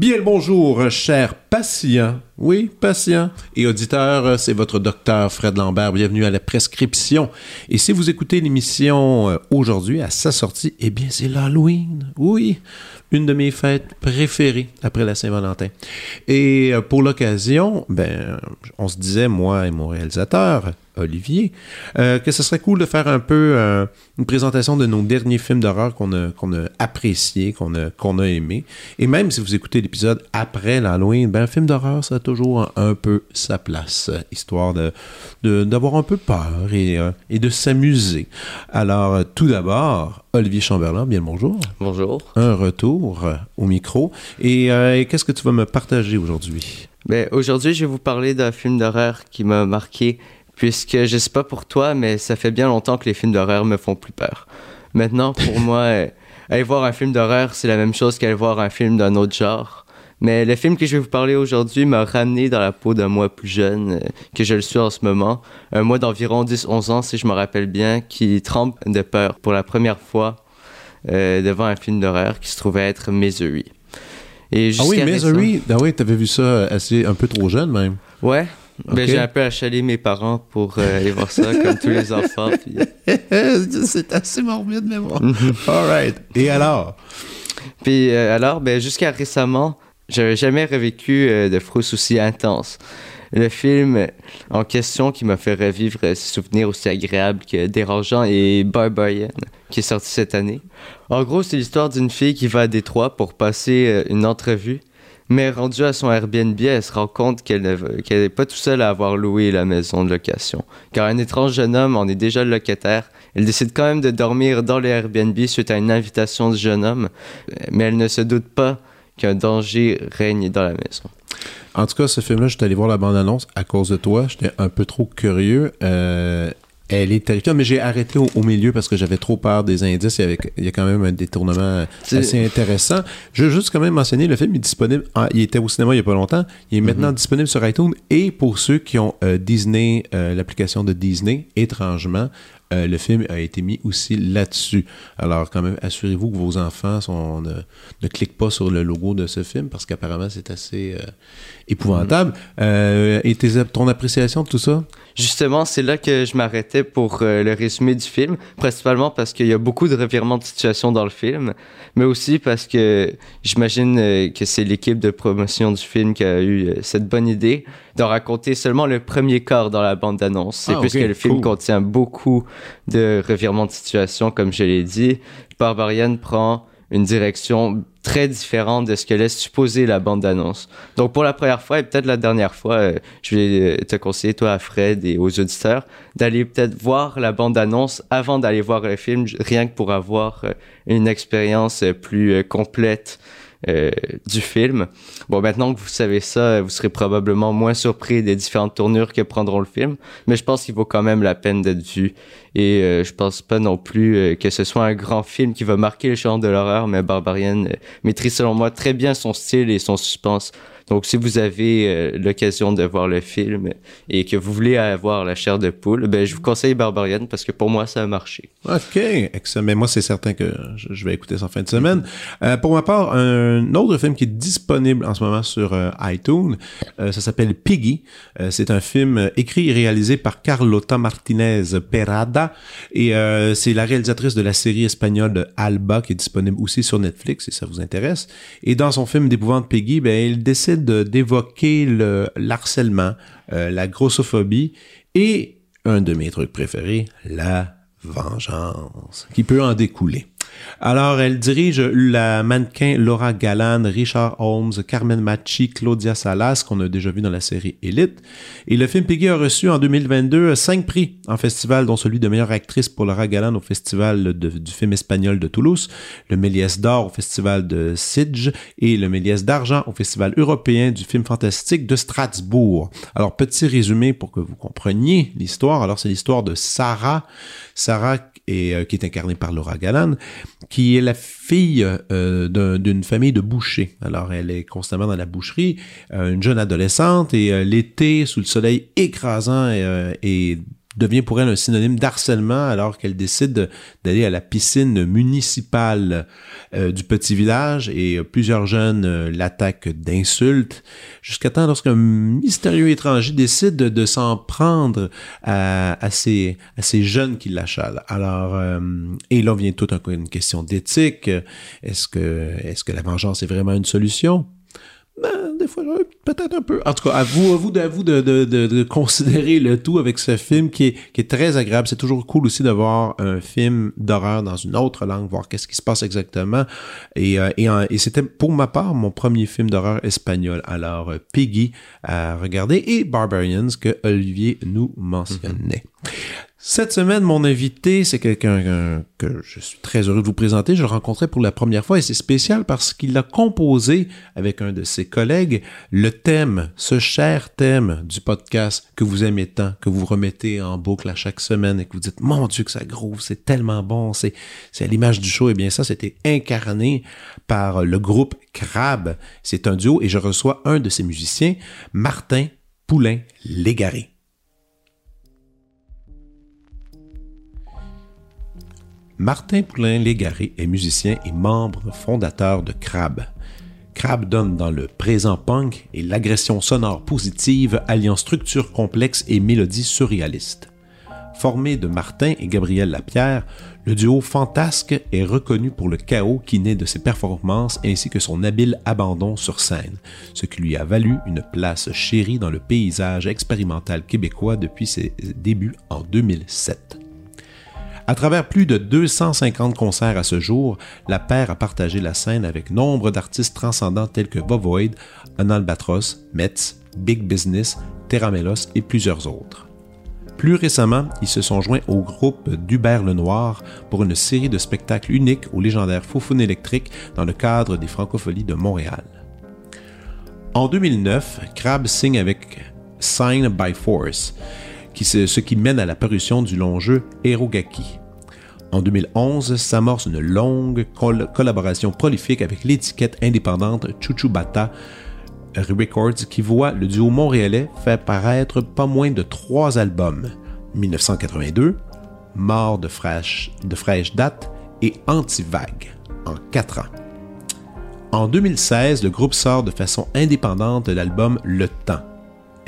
Bien le bonjour, chers patients. Oui, patients et auditeurs, c'est votre docteur Fred Lambert. Bienvenue à la prescription. Et si vous écoutez l'émission euh, aujourd'hui à sa sortie, eh bien, c'est l'Halloween. Oui, une de mes fêtes préférées après la Saint-Valentin. Et euh, pour l'occasion, ben, on se disait, moi et mon réalisateur, Olivier, euh, que ce serait cool de faire un peu euh, une présentation de nos derniers films d'horreur qu'on a, qu'on a appréciés, qu'on a, qu'on a aimés. Et même si vous écoutez l'épisode après l'Halloween, ben, un film d'horreur, ça a toujours un, peu sa place, histoire de, d'avoir un peu peur et, et de s'amuser. Alors, tout d'abord, Olivier Chamberlain, bien le bonjour. Bonjour. Un retour au micro. Et, euh, qu'est-ce que tu vas me partager aujourd'hui? Ben, aujourd'hui, je vais vous parler d'un film d'horreur qui m'a marqué, puisque je sais pas pour toi, mais ça fait bien longtemps que les films d'horreur me font plus peur. Maintenant, pour moi, euh, aller voir un film d'horreur, c'est la même chose qu'aller voir un film d'un autre genre. Mais le film que je vais vous parler aujourd'hui m'a ramené dans la peau d'un moi plus jeune, euh, que je le suis en ce moment. Un mois d'environ 10-11 ans, si je me rappelle bien, qui trempe de peur pour la première fois euh, devant un film d'horreur qui se trouvait être Misery. Et ah oui, Misery, ah oui, t'avais vu ça assez un peu trop jeune même. Ouais. Ben, j'ai un peu achalé mes parents pour euh, aller voir ça, comme tous les enfants. C'est assez morbide, mais bon. All right. Et alors? Puis alors, ben, jusqu'à récemment, j'avais jamais revécu euh, de frousse aussi intense. Le film en question qui m'a fait revivre ces souvenirs aussi agréables que dérangeants et Barbarian, qui est sorti cette année. En gros, c'est l'histoire d'une fille qui va à Détroit pour passer euh, une entrevue, mais rendue à son Airbnb, elle se rend compte qu'elle n'est pas tout seule à avoir loué la maison de location. Car un étrange jeune homme en est déjà le locataire. Elle décide quand même de dormir dans le Airbnb suite à une invitation du jeune homme, mais elle ne se doute pas qu'un danger règne dans la maison. En tout cas, ce film-là, je suis allé voir la bande-annonce à cause de toi. J'étais un peu trop curieux. Euh, elle est terrifiante, mais j'ai arrêté au, milieu parce que j'avais trop peur des indices. Il y, avait, il y a quand même un détournement assez intéressant. Je veux juste quand même mentionner, le film est disponible. il était au cinéma il n'y a pas longtemps. Il est maintenant mhm. disponible sur iTunes. Et pour ceux qui ont euh, Disney, euh, l'application de Disney, étrangement, euh, le film a été mis aussi là-dessus. Alors, quand même, assurez-vous que vos enfants sont, ne, cliquent pas sur le logo de ce film parce qu'apparemment, c'est assez euh, épouvantable. Euh, et ton appréciation de tout ça? Justement, c'est là que je m'arrêtais pour le résumé du film, principalement parce qu'il y a beaucoup de revirements de situation dans le film, mais aussi parce que j'imagine que c'est l'équipe de promotion du film qui a eu cette bonne idée de raconter seulement le premier quart dans la bande-annonce. C'est ah, puisque le film contient beaucoup de revirements de situation, comme je l'ai dit. Barbarian prend une direction très différente de ce que laisse supposer la bande-annonce. Donc pour la première fois et peut-être la dernière fois, euh, je vais te conseiller, toi, à Fred et aux auditeurs, d'aller peut-être voir la bande-annonce avant d'aller voir le film, rien que pour avoir euh, une expérience plus euh, complète euh, du film. Bon, maintenant que vous savez ça, vous serez probablement moins surpris des différentes tournures que prendront le film, mais je pense qu'il vaut quand même la peine d'être vu. Et euh, je pense pas non plus euh, que ce soit un grand film qui va marquer le genre de l'horreur, mais Barbarian maîtrise selon moi très bien son style et son suspense. Donc, si vous avez euh, l'occasion de voir le film et que vous voulez avoir la chair de poule, ben, je vous conseille Barbarian parce que pour moi, ça a marché. OK, excellent. Mais moi, c'est certain que je vais écouter ça en fin de semaine. Euh, pour ma part, un autre film qui est disponible en ce moment sur euh, iTunes, ça s'appelle Piggy. c'est un film écrit et réalisé par Carlota Martinez Perada et c'est la réalisatrice de la série espagnole Alba qui est disponible aussi sur Netflix si ça vous intéresse. Et dans son film d'épouvante Piggy, ben, elle décide d'évoquer le harcèlement, euh, la grossophobie et un de mes trucs préférés, la vengeance, qui peut en découler. Alors, elle dirige la mannequin Laura Galland, Richard Holmes, Carmen Machi, Claudia Salas, qu'on a déjà vu dans la série Elite. Et le film Peggy a reçu en 2022 cinq prix en festival, dont celui de meilleure actrice pour Laura Galland au Festival du film espagnol de Toulouse, le Méliès d'or au Festival de Sidge et le Méliès d'argent au Festival européen du film fantastique de Strasbourg. Alors, petit résumé pour que vous compreniez l'histoire. Alors, c'est l'histoire de Sarah. Sarah et, euh, qui est incarnée par Laura Galland, qui est la fille euh, d'une famille de bouchers. Alors, elle est constamment dans la boucherie, euh, une jeune adolescente, et l'été, sous le soleil écrasant et devient pour elle un synonyme d'harcèlement alors qu'elle décide d'aller à la piscine municipale euh, du petit village et euh, plusieurs jeunes euh, l'attaquent d'insultes jusqu'à temps lorsqu'un mystérieux étranger décide de, s'en prendre à, ces, jeunes qui l'achalent. Alors, et là vient toute une question d'éthique. Est-ce que, est-ce que la vengeance est vraiment une solution? Ben, des fois, peut-être un peu. En tout cas, à vous, à vous, à vous de, de, de, considérer le tout avec ce film qui est, qui est très agréable. C'est toujours cool aussi de voir un film d'horreur dans une autre langue, voir qu'est-ce qui se passe exactement. Et, euh, et, c'était pour ma part mon premier film d'horreur espagnol. Alors, euh, Piggy à regarder et Barbarians que Olivier nous mentionnait. Cette semaine, mon invité, c'est quelqu'un que je suis très heureux de vous présenter. Je le rencontrais pour la première fois et c'est spécial parce qu'il a composé avec un de ses collègues le thème, ce cher thème du podcast que vous aimez tant, que vous remettez en boucle à chaque semaine et que vous dites, mon Dieu, que ça groove, c'est tellement bon, c'est, l'image du show. Et eh bien ça, c'était incarné par le groupe Crab. C'est un duo et je reçois un de ses musiciens, Martin Poulain-Légaré. Martin Poulain-Légaré est musicien et membre fondateur de Crab. Crab donne dans le présent punk et l'agression sonore positive alliant structure complexe et mélodie surréaliste. Formé de Martin et Gabriel Lapierre, le duo fantasque est reconnu pour le chaos qui naît de ses performances ainsi que son habile abandon sur scène, ce qui lui a valu une place chérie dans le paysage expérimental québécois depuis ses débuts en 2007. À travers plus de 250 concerts à ce jour, la paire a partagé la scène avec nombre d'artistes transcendants tels que Vovoid, Un Albatros, Metz, Big Business, Terramelos et plusieurs autres. Plus récemment, ils se sont joints au groupe d'Hubert Lenoir pour une série de spectacles uniques au légendaire Foufoune électrique dans le cadre des Francopholies de Montréal. En 2009, Crab signe avec Sign by Force, ce qui mène à la parution du long jeu Erogaki, en 2011, s'amorce une longue collaboration prolifique avec l'étiquette indépendante Chuchubata Records qui voit le duo montréalais faire paraître pas moins de trois albums. 1982, Mort de fraîche, de fraîche date et Anti-Vague en quatre ans. En 2016, le groupe sort de façon indépendante l'album Le Temps,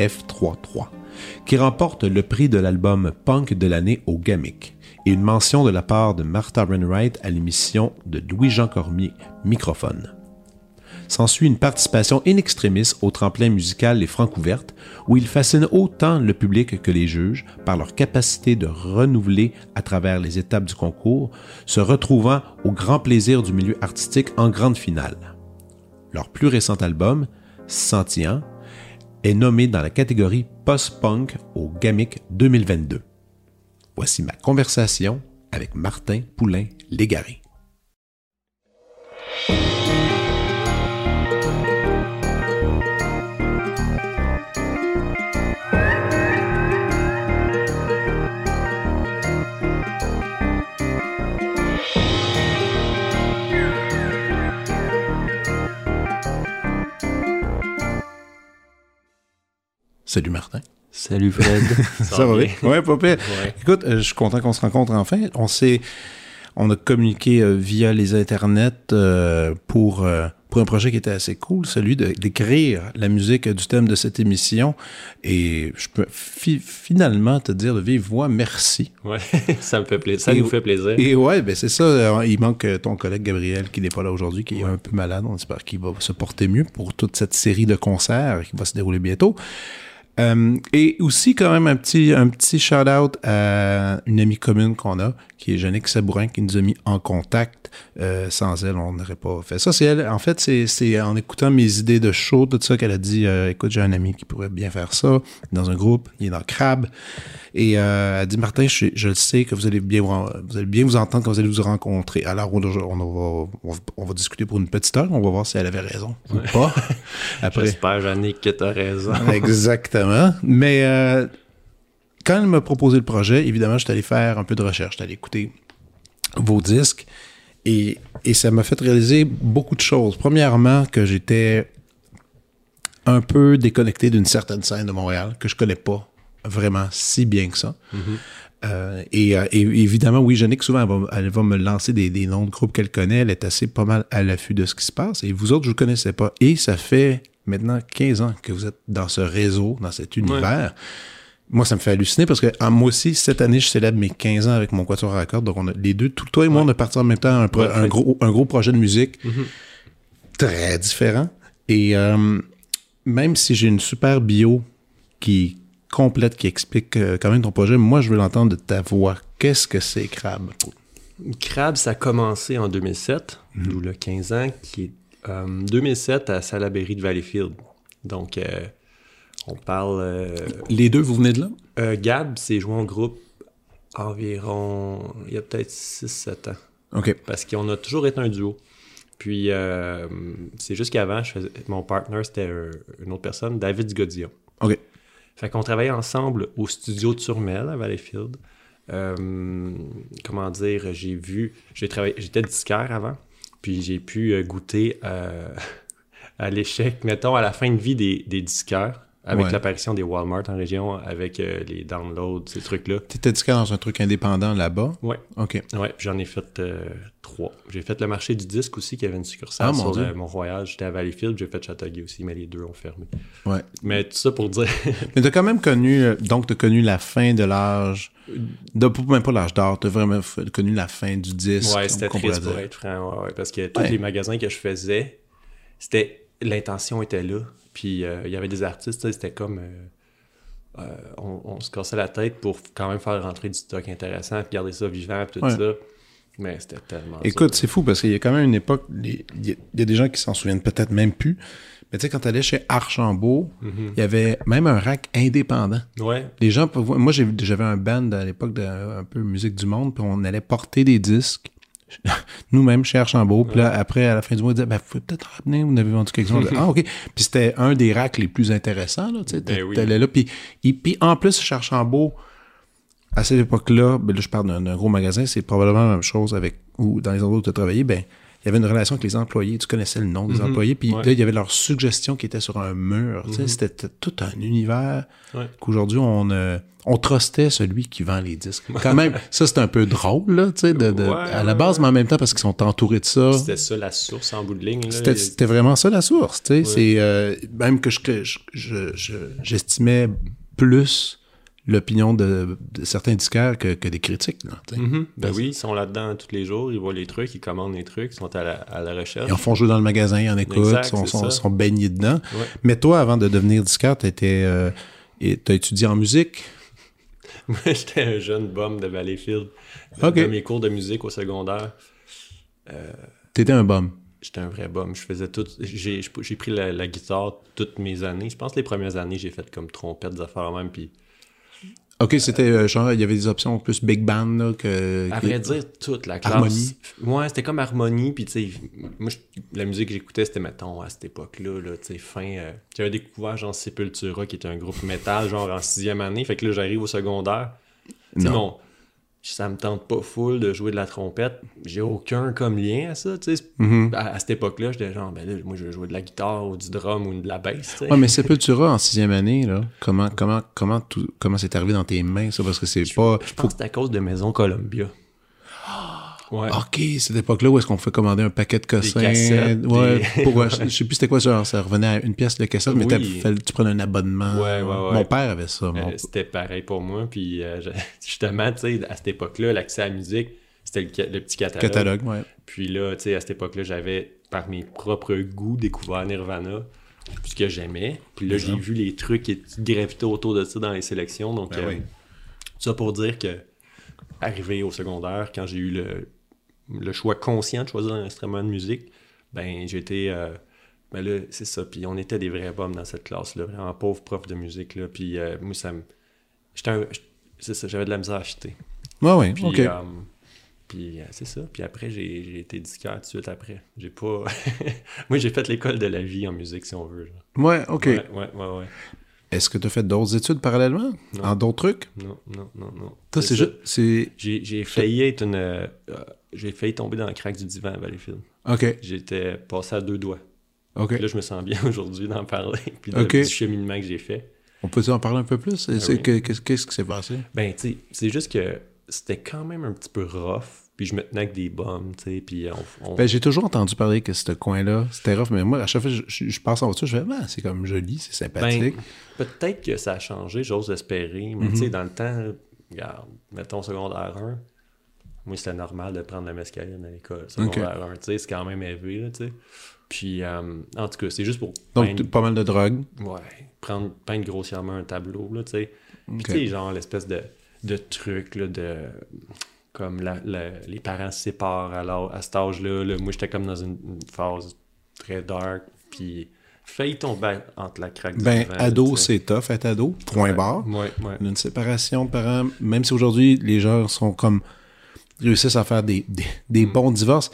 F33, qui remporte le prix de l'album punk de l'année au GAMIC et une mention de la part de Martha Renwright à l'émission de Louis-Jean Cormier, Microphone. S'ensuit une participation in extremis au tremplin musical Les Francouvertes, où il fascine autant le public que les juges par leur capacité de renouveler à travers les étapes du concours, se retrouvant au grand plaisir du milieu artistique en grande finale. Leur plus récent album, Sentient, est nommé dans la catégorie post-punk au GAMIC 2022. Voici ma conversation avec Martin Poulain-Légaré. Salut Martin. Salut Fred. ça, va bien? Ouais, pas Écoute, euh, je suis content qu'on se rencontre enfin. On s'est, on a communiqué euh, via les internets euh, pour pour un projet qui était assez cool, celui d'écrire la musique du thème de cette émission. Et je peux finalement te dire de vive voix merci. Ouais, ça me fait plaisir. Ça nous fait plaisir. Et ouais, ben c'est ça. Il manque ton collègue Gabriel qui n'est pas là aujourd'hui, qui est un peu malade. On espère qu'il va se porter mieux pour toute cette série de concerts qui va se dérouler bientôt. Euh, et aussi, quand même, un petit, un petit shout-out à une amie commune qu'on a, qui est Jannick Sabourin, qui nous a mis en contact. Euh, sans elle, on n'aurait pas fait ça. C'est elle, en fait, c'est en écoutant mes idées de show, tout ça, qu'elle a dit euh, Écoute, j'ai un ami qui pourrait bien faire ça, dans un groupe, il est dans Crab. Et euh, elle dit Martin, je, je sais que vous allez bien vous, vous allez bien vous entendre quand vous allez vous rencontrer. Alors, on, on, va, on, va, discuter pour une petite heure, on va voir si elle avait raison ou pas. Après. J'espère, Jannick, que tu as raison. Exactement. Mais euh, quand elle m'a proposé le projet, évidemment, je suis allé faire un peu de recherche, je suis allé écouter vos disques. Et, et ça m'a fait réaliser beaucoup de choses. Premièrement, que j'étais un peu déconnecté d'une certaine scène de Montréal que je connais pas vraiment si bien que ça. Mm-hmm. Euh, et, euh, et, évidemment, oui, Jannick, souvent, elle va, elle va me lancer des, des, noms de groupes qu'elle connaît. Elle est assez pas mal à l'affût de ce qui se passe. Et vous autres, je ne vous connaissais pas. Et ça fait maintenant 15 ans que vous êtes dans ce réseau, dans cet univers. Moi, ça me fait halluciner parce que ah, moi aussi, cette année, je célèbre mes 15 ans avec mon quatuor à cordes. Donc, on a, les deux, tout, toi et moi, on a parti en même temps un, un, gros, un gros projet de musique mm-hmm. très différent. Et euh, même si j'ai une super bio qui complète, qui explique euh, quand même ton projet, moi, je veux l'entendre de ta voix. Qu'est-ce que c'est Crab? Crab, ça a commencé en 2007, mm-hmm. d'où le 15 ans, qui est 2007 euh, à Salaberry de Valleyfield. Donc, euh, on parle. Euh, Les deux, vous venez de là? Gab s'est joué en groupe environ. Il y a peut-être 6-7 ans. OK. Parce qu'on a toujours été un duo. Puis, c'est juste qu'avant, mon partner, c'était une autre personne, David Godillon. OK. Fait qu'on travaillait ensemble au studio de Turmel à Valleyfield. comment dire, j'ai vu, j'ai travaillé, j'étais disquaire avant. Puis j'ai pu euh, goûter euh, à l'échec, mettons, à la fin de vie des, des avec l'apparition des Walmart en région, avec euh, les downloads, ces trucs-là. Tu étais disqueur dans un truc indépendant là-bas? Oui. OK. Ouais, j'en ai fait trois. J'ai fait le marché du disque aussi, qui avait une succursale ah, sur Mont-Royal. J'étais à Valleyfield, j'ai fait Châteauguay aussi, mais les deux ont fermé. Ouais. Mais tout ça pour dire... mais tu as quand même connu, donc tu as connu la fin de l'âge de, même pas l'âge d'or, t'as vraiment connu la fin du disque. Ouais, c'était triste pour être franc, ouais, parce que tous les magasins que je faisais, c'était l'intention était là. Puis euh, il y avait des artistes, c'était comme euh, euh, on, se cassait la tête pour quand même faire rentrer du stock intéressant, puis garder ça vivant, puis tout ça. Mais c'était tellement. Écoute, c'est fou parce qu'il y a quand même une époque, il y, a des gens qui s'en souviennent peut-être même plus, mais tu sais, quand tu allais chez Archambault, mhm. il y avait même un rack indépendant. Ouais. Les gens, moi j'avais un band à l'époque de un peu musique du monde, puis on allait porter des disques nous-mêmes chez Archambault. Puis là, après, à la fin du mois, on disait, ben, vous pouvez peut-être ramener, vous avez vendu quelque chose. ah, OK. Puis c'était un des racks les plus intéressants, là, tu sais. Ben oui. là. Puis, puis en plus, chez Archambault, à cette époque-là, ben là, je parle d'un gros magasin, c'est probablement la même chose avec, ou dans les endroits où tu as travaillé, ben, il y avait une relation avec les employés. Tu connaissais le nom des mhm. employés. Puis là, il y avait leur suggestion qui était sur un mur. Mhm. C'était tout un univers qu'aujourd'hui, on, euh, on trustait celui qui vend les disques. Quand même, ça, c'est un peu drôle, là, tu sais, de, de à la base, mais en même temps, parce qu'ils sont entourés de ça. C'était ça la source en bout de ligne. C'était vraiment ça la source, tu sais. C'est euh, même que j'estimais je, je, j'estimais plus l'opinion de, certains disquaires que, des critiques. Là, mm-hmm. Ben oui, ils sont là-dedans tous les jours, ils voient les trucs, ils commandent les trucs, ils sont à la, recherche. Ils en font jouer dans le magasin, ils en écoutent, ils sont, baignés dedans. Mais toi, avant de devenir disquaire, tu euh, as étudié en musique? Moi, j'étais un jeune bum de Valleyfield. Okay. Dans mes cours de musique au secondaire. Euh, T'étais un bum? J'étais un vrai bum. Je faisais tout. J'ai pris la, guitare toutes mes années. Je pense que les premières années, j'ai fait comme trompette, des affaires même, puis Ok, c'était euh, genre, il y avait des options plus big band, là, que. À vrai dire, toute la classe. Harmonie. Ouais, c'était comme harmonie, puis tu sais, moi, la musique que j'écoutais, c'était, mettons, à cette époque-là, là, tu sais, fin. Euh, j'avais découvert, genre, Sepultura, qui était un groupe métal, genre, en sixième année, fait que là, j'arrive au secondaire. Mon, ça me tente pas full de jouer de la trompette. J'ai aucun comme lien à ça, tu sais. Mm-hmm. à, cette époque-là, j'étais genre, ben là, moi, je veux jouer de la guitare ou du drum ou de la basse, tu sais. Ouais, mais Sepultura en sixième année, là, comment, comment, comment, tout, comment c'est arrivé dans tes mains, ça? Parce que c'est pas... Je pense que c'est à cause de Maison Columbia. OK, cette époque-là où est-ce qu'on fait commander un paquet de cossins. ouais, je, sais plus c'était quoi ça. Ça revenait à une pièce de cassette, mais tu prenais un abonnement. Ouais, ouais, Mon père avait ça. Euh, c'était pareil pour moi. Puis euh, justement, tu sais, à cette époque-là, l'accès à la musique, c'était le, petit catalogue. Catalogue, ouais. Puis là, tu sais, à cette époque-là, j'avais, par mes propres goûts, découvert Nirvana. ce que j'aimais. Puis là, j'ai vu les trucs qui gravitaient autour de ça dans les sélections. Donc, Ben euh, oui. ça pour dire que, arrivé au secondaire, quand j'ai eu le, le choix conscient de choisir un instrument de musique, ben, j'étais. euh, ben là, c'est ça. Puis on était des vrais bombes dans cette classe-là. Vraiment pauvre prof de musique, là. Puis euh, moi, ça me. C'est ça, j'avais de la misère à acheter. Ouais, ouais, Puis, ok. euh, puis euh, c'est ça. Puis après, j'ai j'ai été disquaire tout de suite après. J'ai pas. Moi, j'ai fait l'école de la vie en musique, si on veut. genre. Ouais, ok. Ouais, ouais, ouais, ouais. Est-ce que tu as fait d'autres études parallèlement? Non. En d'autres trucs? Non, non, non, non. Toi, c'est ça. juste. C'est. J'ai j'ai failli être une. euh, j'ai failli tomber dans le crack du divan à Valleyfield. Ok, J'étais passé à deux doigts. ok. Puis là, je me sens bien aujourd'hui d'en parler. Puis de- Ok. du cheminement que j'ai fait. On peut en parler un peu plus? Oui. que- Qu'est-ce qui s'est passé? Ben, tu sais, c'est juste que c'était quand même un petit peu rough. Puis je me tenais avec des bombes, tu sais. Puis on. on- Ben, j'ai toujours entendu parler que ce coin-là, c'était rough, mais moi, à chaque fois que je, je- je passe en voiture, je fais, ah, c'est comme joli, c'est sympathique. Ben, peut-être que ça a changé, j'ose espérer. Mais tu Mhm. sais, dans le temps, regarde, mettons secondaire 1, moi, c'était normal de prendre la mescaline à l'école. Secondaire 1, tu sais, c'est quand même élevé, là, tu sais. Puis, euh, en tout cas, c'est juste pour Donc, peindre, pas mal de drogue. ouais, prendre, peindre grossièrement un tableau, là, tu sais. Puis, Ok. tu sais, genre, l'espèce de, de truc, là, de... Comme la, la- les parents se séparent alors, à cet âge-là. là. Moi, j'étais comme dans une, une phase très dark, puis failli tomber entre la craque Ben, ado, c'est tough, être ado, point barre. Ouais, ouais. Une séparation de parents, même si aujourd'hui, les gens sont comme. Réussissent à faire des, des, des Mm. bons divorces,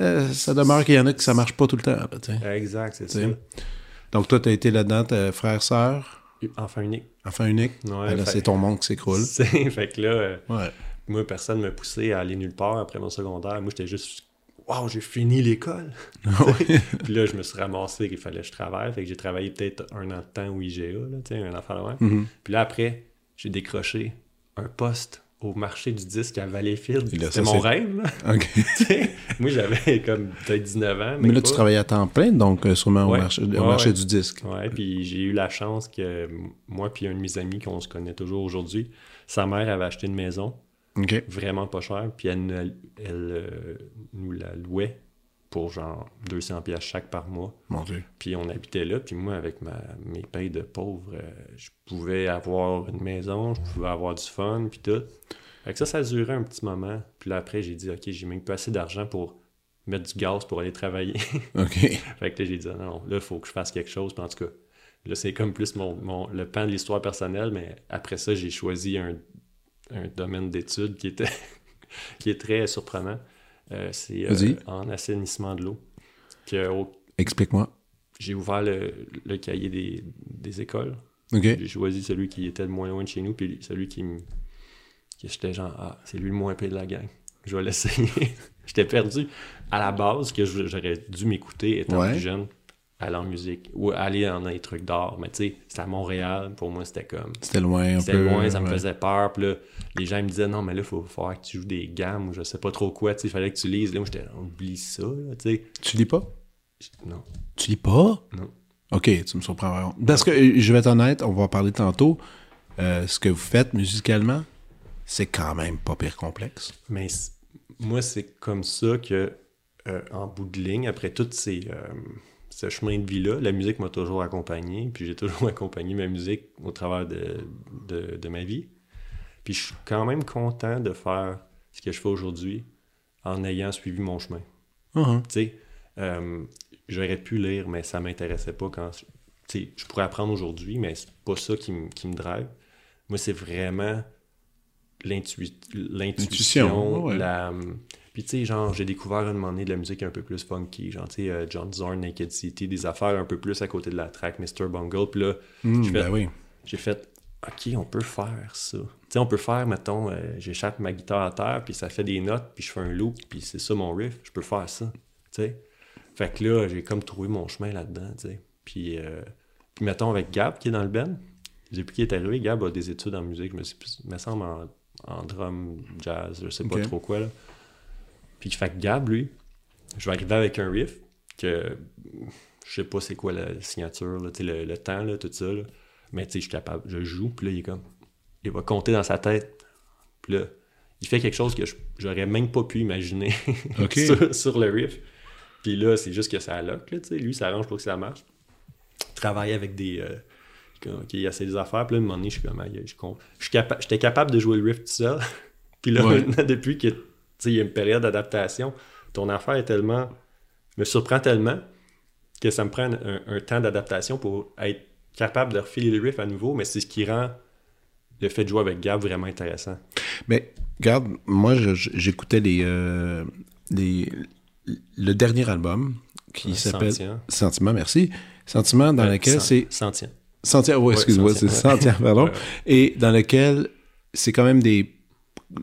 euh, ça demeure qu'il y en a que ça marche pas tout le temps. là. Exact, c'est ça. Donc, toi, tu as été là-dedans, frère, sœur, Enfant unique. enfant unique? Ouais, là, fait- c'est ton monde qui s'écroule. C'est- fait que là, euh, Ouais. moi, personne ne m'a poussé à aller nulle part après mon secondaire. Moi, j'étais juste, waouh, j'ai fini l'école. Puis là, je me suis ramassé qu'il fallait que je travaille. Fait que j'ai travaillé peut-être un an de temps au IGA, là, un enfant loin. Mhm. Puis là, après, j'ai décroché un poste au marché du disque à Valleyfield. C'était mon rêve, moi, j'avais comme peut-être 19 ans. Mais là, pas. tu travaillais à temps plein, donc euh, sûrement Ouais. au marché, au Ouais, marché ouais. du disque. Ouais, puis j'ai eu la chance que moi puis un de mes amis qu'on se connaît toujours aujourd'hui, sa mère avait acheté une maison vraiment pas chère, puis elle, elle, euh, nous la louait pour genre 200 pièces chaque par mois. Mon Dieu. Puis on habitait là, puis moi avec ma, mes payes de pauvre, euh, je pouvais avoir une maison, je pouvais avoir du fun, puis tout. Fait que ça, ça a duré un petit moment. Puis là après, j'ai dit, OK, j'ai même pas assez d'argent pour mettre du gaz pour aller travailler. OK. Fait que là, j'ai dit, non, non, là, il faut que je fasse quelque chose. Puis en tout cas, là, c'est comme plus mon, mon- le pan de l'histoire personnelle, mais après ça, j'ai choisi un, un domaine d'études qui était qui est très surprenant. Euh, c'est euh, en assainissement de l'eau. Que, au- Explique-moi. j'ai ouvert le, le cahier des, des écoles. J'ai choisi celui qui était le moins loin de chez nous, puis celui qui me. j'étais genre, ah, c'est lui le moins payé de la gang. Je vais l'essayer. j'étais perdu. À la base, que j'aurais dû m'écouter étant Ouais. plus jeune, aller en musique ou aller dans les trucs d'art. Mais tu sais, c'était à Montréal. Pour moi, c'était comme. C'était loin un C'était peu. loin, ça me ouais. faisait peur. Puis là, les gens ils me disaient, non, mais là, il faut falloir que tu joues des gammes ou je sais pas trop quoi. Tu sais, il fallait que tu lises. Là, moi, j'étais, oublie ça, là, tu sais. Tu lis pas? Non. Tu lis pas? Non. OK, tu me surprends vraiment. Parce que, euh, je vais être honnête, on va en parler tantôt. Euh, ce que vous faites musicalement, c'est quand même pas pire complexe. Mais moi, c'est comme ça que, euh, en bout de ligne, après tout ces, euh, ce chemin de vie-là, la musique m'a toujours accompagné. Puis j'ai toujours accompagné ma musique au travers de, de, de ma vie. Puis je suis quand même content de faire ce que je fais aujourd'hui en ayant suivi mon chemin. Uh-huh. Tu sais, euh, j'aurais pu lire, mais ça m'intéressait pas quand. Tu sais, je pourrais apprendre aujourd'hui, mais c'est pas ça qui, me- qui me drive. Moi, c'est vraiment l'intui- L'intuition, l'intuition, ouais. la. Puis, tu sais, genre, j'ai découvert à un moment donné de la musique un peu plus funky, genre, tu sais, euh, John Zorn, Naked City, des affaires un peu plus à côté de la track, Mr. Bungle. Puis là, Hmm, Je ben oui. j'ai fait OK, on peut faire ça. Tu sais, on peut faire, mettons, euh, j'échappe ma guitare à terre, puis ça fait des notes, puis je fais un loop, puis c'est ça mon riff. Je peux faire ça. Tu sais. Fait que là, j'ai comme trouvé mon chemin là-dedans, tu sais. Puis, euh, puis mettons, avec Gab qui est dans le band, depuis qu'il est arrivé, Gab a des études en musique, me, me semble en, en drum, jazz, je sais pas trop quoi, là. Puis fait que Gab, lui, je vais arriver avec un riff que je sais pas c'est quoi la signature, là, le, le temps, là, tout ça, là. Mais tu sais, je suis capable, je joue, puis là, il est comme, il va compter dans sa tête, puis là, il fait quelque chose que je- j'aurais même pas pu imaginer sur, sur le riff. Puis là, c'est juste que ça lock, là, tu sais, lui, ça arrange pour que ça marche. travailler avec des. Euh, qui essaient des affaires. Puis là, à un moment donné, je suis comme, j'étais capable de jouer le riff tout seul. puis là, maintenant, depuis que il y a une période d'adaptation, ton affaire est tellement. me surprend tellement que ça me prend un, temps d'adaptation pour être capable de refiler le riff à nouveau, mais c'est ce qui rend le fait de jouer avec Gab vraiment intéressant. Mais, regarde, moi, j'écoutais les, euh, les, le dernier album qui s'appelle Sentiment, merci. Sentiment dans lequel c'est. Sentient. Sentient, oui, excuse-moi, c'est Sentient, pardon. Et dans lequel c'est quand même des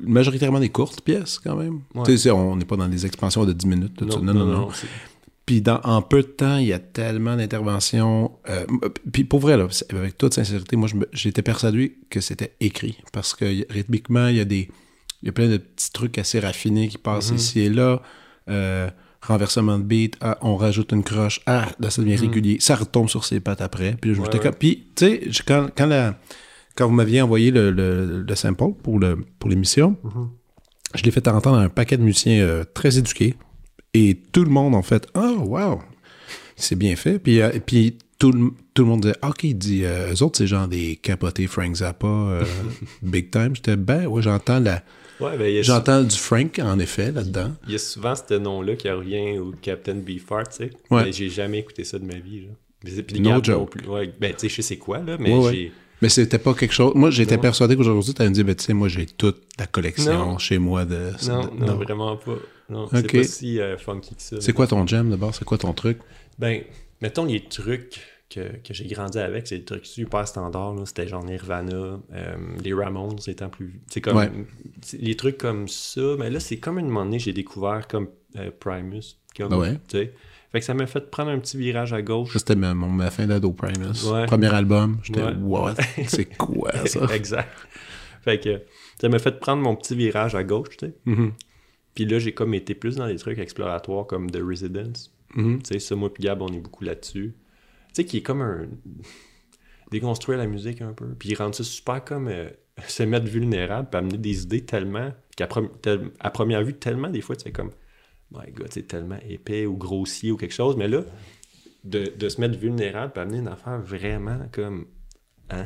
majoritairement des courtes pièces quand même. Tu sais, on n'est pas dans des expansions de 10 minutes. non, non, non, non. Puis dans, en peu de temps, il y a tellement d'interventions. Euh, puis pour vrai, là, avec toute sincérité, moi, j'étais persuadé que c'était écrit. Parce que rythmiquement, il y a des. Il y a plein de petits trucs assez raffinés qui passent mm-hmm. ici et là. Euh, renversement de beat, ah, on rajoute une croche, ah, là, ça devient mm-hmm. régulier. Ça retombe sur ses pattes après. Puis je Puis, tu sais, quand, quand la quand vous m'aviez envoyé le, le, sample pour, le, pour l'émission, mhm. je l'ai fait entendre à un paquet de musiciens euh, très éduqués. Et tout le monde, en fait, oh, wow, c'est bien fait. Puis, euh, puis tout, le, tout le monde disait, OK, il dit, euh, eux autres, c'est genre des capotés Frank Zappa, big time. J'étais, ben, ouais, j'entends la. Ben, J'entends du Frank, en effet, là-dedans. Il y a souvent ce nom-là qui revient au Captain Beefheart, tu sais. Mais j'ai jamais écouté ça de ma vie. Là. Puis no joke. Plus. Ouais, ben, tu sais, je sais quoi, là, mais j'ai mais c'était pas quelque chose. Moi, j'étais persuadé qu'aujourd'hui, tu allais me dire, ben, tu sais, moi, j'ai toute la collection chez moi de. Non, non, vraiment pas. Non, c'est pas si euh, funky que ça. C'est quoi ton jam d'abord? C'est quoi ton truc? Ben, mettons les trucs que, que j'ai grandi avec, c'est des trucs super standards. C'était genre Nirvana, euh, les Ramones étant plus. C'est comme. Les trucs comme ça. Mais là, c'est comme une moment donné, j'ai découvert comme euh, Primus. Comme, ouais. Tu sais. Fait que ça m'a fait prendre un petit virage à gauche. C'était ma, ma fin d'ado Primus. Premier album. J'étais, what? C'est quoi ça? exact. Fait que ça m'a fait prendre mon petit virage à gauche, tu sais. Mm-hmm. Puis là, j'ai comme été plus dans des trucs exploratoires comme The Residence. Mm-hmm. Tu sais, ça, moi puis Gab, on est beaucoup là-dessus. Tu sais, qui est comme un... déconstruire la musique un peu. Puis rendre ça super comme... Euh, se mettre vulnérable, puis amener des idées tellement... qu'à à première vue, tellement, des fois, tu fais comme my god, c'est tellement épais ou grossier ou quelque chose. Mais là, de, se mettre vulnérable peut amener une affaire vraiment comme. Hein?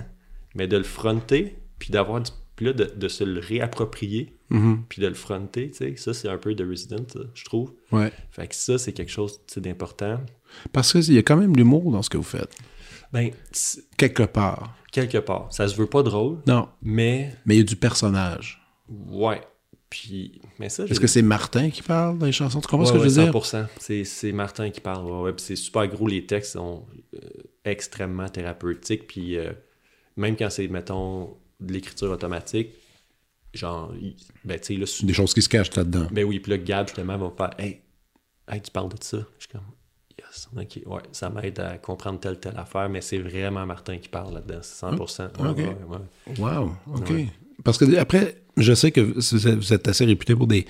Mais de le fronter, puis d'avoir du. Puis là, de, se le réapproprier, mm-hmm. puis de le fronter, tu sais, ça, c'est un peu de Resident, je trouve. Ouais. Fait que ça, c'est quelque chose d'important. Parce qu'il y a quand même l'humour dans ce que vous faites. Ben, quelque part. Quelque part. Ça se veut pas drôle. Non. Mais. Mais il y a du personnage. Ouais mais ça, Est-ce que c'est Martin qui parle dans les chansons? Tu comprends ce que je veux dire? 100%. C'est Martin qui parle. Ouais, c'est super gros. Les textes sont euh, extrêmement thérapeutiques. Puis euh, même quand c'est, mettons, de l'écriture automatique, genre, ben, tu sais, là. Des choses qui se cachent là-dedans. Ben oui, puis là, Gab, justement, va faire Hey, hey, tu parles de ça? Je suis comme Yes, ok, ouais, ça m'aide à comprendre telle, telle affaire, mais c'est vraiment Martin qui parle là-dedans, 100%. ok. wow, ok. Parce que après, je sais que vous êtes assez réputé pour des,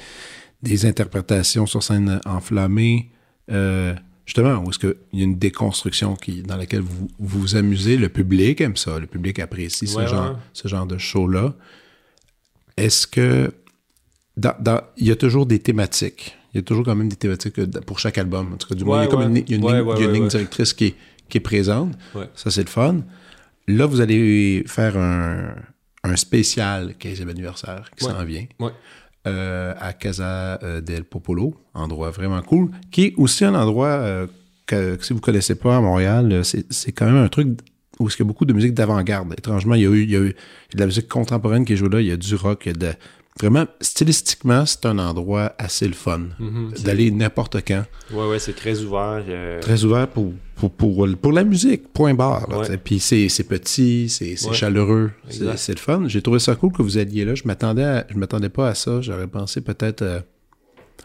des interprétations sur scène enflammées. Euh, justement, où est-ce qu'il y a une déconstruction qui, dans laquelle vous vous amusez, le public aime ça, le public apprécie ce, genre, ce genre de show-là. Est-ce que dans, il y a toujours des thématiques. Il y a toujours quand même des thématiques euh, pour chaque album. En tout cas, du moins, il y a comme une, ligne, directrice qui est, qui est présente. Ça, c'est le fun. Là, vous allez faire un, un spécial 15e anniversaire qui s'en vient. Euh, à Casa euh, del Popolo, endroit vraiment cool, qui est aussi un endroit euh, que, si vous ne connaissez pas à Montréal, c'est quand même un truc où il y a beaucoup de musique d'avant-garde. Étrangement, il y, a eu, il y a eu de la musique contemporaine qui est jouée là, il y a du rock, il y a de, vraiment, stylistiquement, c'est un endroit assez le fun. Mhm, d'aller n'importe quand. Ouais, ouais, c'est très ouvert. Euh, très ouvert pour, pour, pour, la musique, point barre. Puis c'est petit, c'est chaleureux, c'est le fun. J'ai trouvé ça cool que vous alliez là. Je m'attendais je m'attendais pas à ça. J'aurais pensé peut-être euh,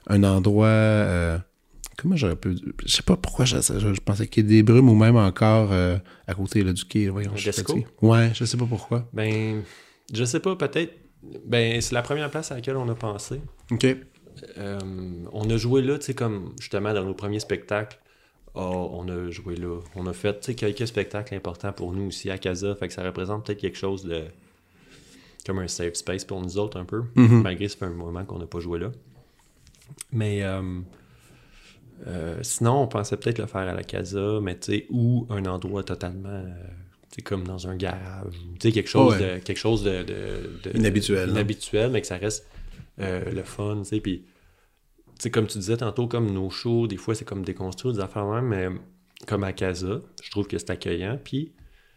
un endroit. Euh, comment j'aurais pu. Je sais pas pourquoi je, je, pensais qu'il y ait des brumes ou même encore à côté là, du quai. Voyons, je Ouais, je sais pas pourquoi. Ben, je sais pas, peut-être ben, c'est la première place à laquelle on a pensé. OK. Euh, on a joué là, tu sais, comme justement dans nos premiers spectacles. Oh, on a joué là. On a fait quelques spectacles importants pour nous aussi à Casa. Fait que ça représente peut-être quelque chose de. comme un safe space pour nous autres un peu. Mm-hmm. Malgré que ça fait un moment qu'on n'a pas joué là. Mais. Euh, Euh, sinon, on pensait peut-être le faire à la casa, mais tu sais, ou un endroit totalement, comme dans un garage, tu sais, quelque chose Ouais. de, quelque chose de, de- de- Inhabituel, inhabituel, mais que ça reste euh, le fun, tu sais, puis, comme tu disais tantôt, comme nos shows, des fois, c'est comme déconstruire des affaires même, mais comme à casa, je trouve que c'est accueillant, puis